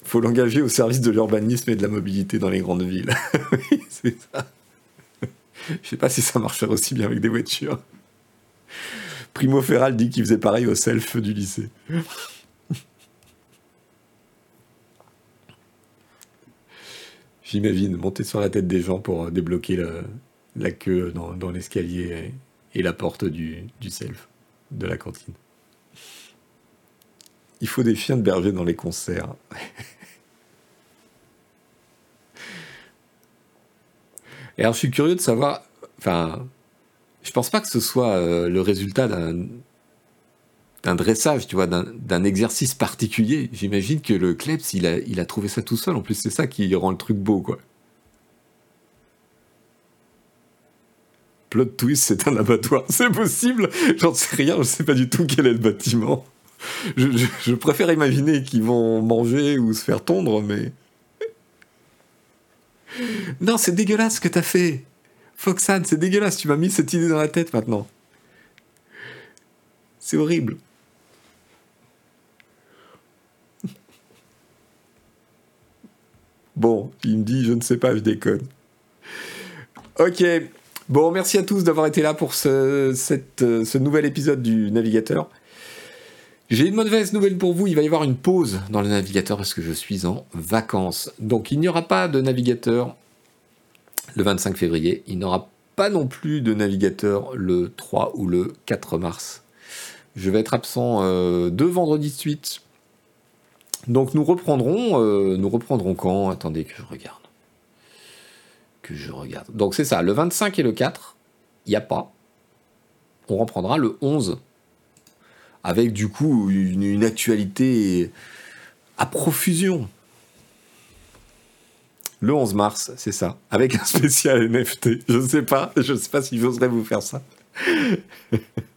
Faut l'engager au service de l'urbanisme et de la mobilité dans les grandes villes. *laughs* oui, c'est ça. Je sais pas si ça marcherait aussi bien avec des voitures. Primo Ferral dit qu'il faisait pareil au self du lycée. J'imagine monter sur la tête des gens pour débloquer la, queue dans, l'escalier et, la porte du, du self de la cantine. Il faut des chiens de berger dans les concerts. *laughs* Et alors, je suis curieux de savoir. Enfin, je pense pas que ce soit euh, le résultat d'un d'un dressage, tu vois, d'un exercice particulier. J'imagine que le Klebs, il a, trouvé ça tout seul. En plus, c'est ça qui rend le truc beau, quoi. Plot twist, c'est un abattoir. C'est possible J'en sais rien, je sais pas du tout quel est le bâtiment. Je, préfère imaginer qu'ils vont manger ou se faire tondre, mais... Non, c'est dégueulasse ce que t'as fait. Foxan, c'est dégueulasse. Tu m'as mis cette idée dans la tête maintenant. C'est horrible. Bon, il me dit, je ne sais pas, je déconne. Ok. Bon, merci à tous d'avoir été là pour ce, ce nouvel épisode du Navigateur. J'ai une mauvaise nouvelle pour vous, il va y avoir une pause dans le navigateur parce que je suis en vacances. Donc il n'y aura pas de navigateur le 25 février, il n'y aura pas non plus de navigateur le 3 ou le 4 mars. Je vais être absent euh, deux vendredis suite. Donc nous reprendrons, euh, nous reprendrons quand? Attendez que je regarde. Que je regarde. Donc c'est ça, le 25 et le 4, il n'y a pas. On reprendra le 11 avec du coup une, actualité à profusion. Le 11 mars, c'est ça, avec un spécial NFT. Je ne sais pas, je ne sais pas si j'oserais vous faire ça. *laughs*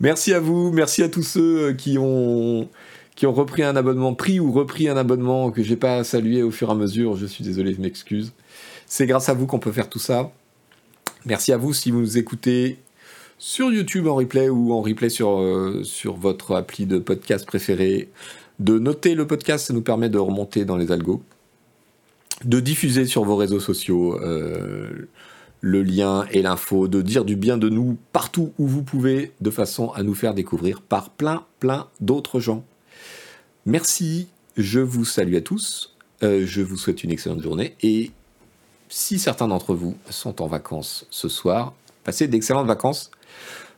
merci à vous, merci à tous ceux qui ont qui ont repris un abonnement, pris ou repris un abonnement que j'ai pas salué au fur et à mesure. Je suis désolé, je m'excuse. C'est grâce à vous qu'on peut faire tout ça. Merci à vous si vous nous écoutez sur YouTube en replay ou en replay sur, euh, votre appli de podcast préféré. De noter le podcast, ça nous permet de remonter dans les algos. De diffuser sur vos réseaux sociaux euh, le lien et l'info, de dire du bien de nous partout où vous pouvez, de façon à nous faire découvrir par plein, plein d'autres gens. Merci, je vous salue à tous, euh, je vous souhaite une excellente journée et si certains d'entre vous sont en vacances ce soir, passez d'excellentes vacances.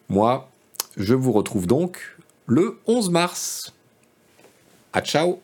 Moi, je vous retrouve donc le 11 mars. À ciao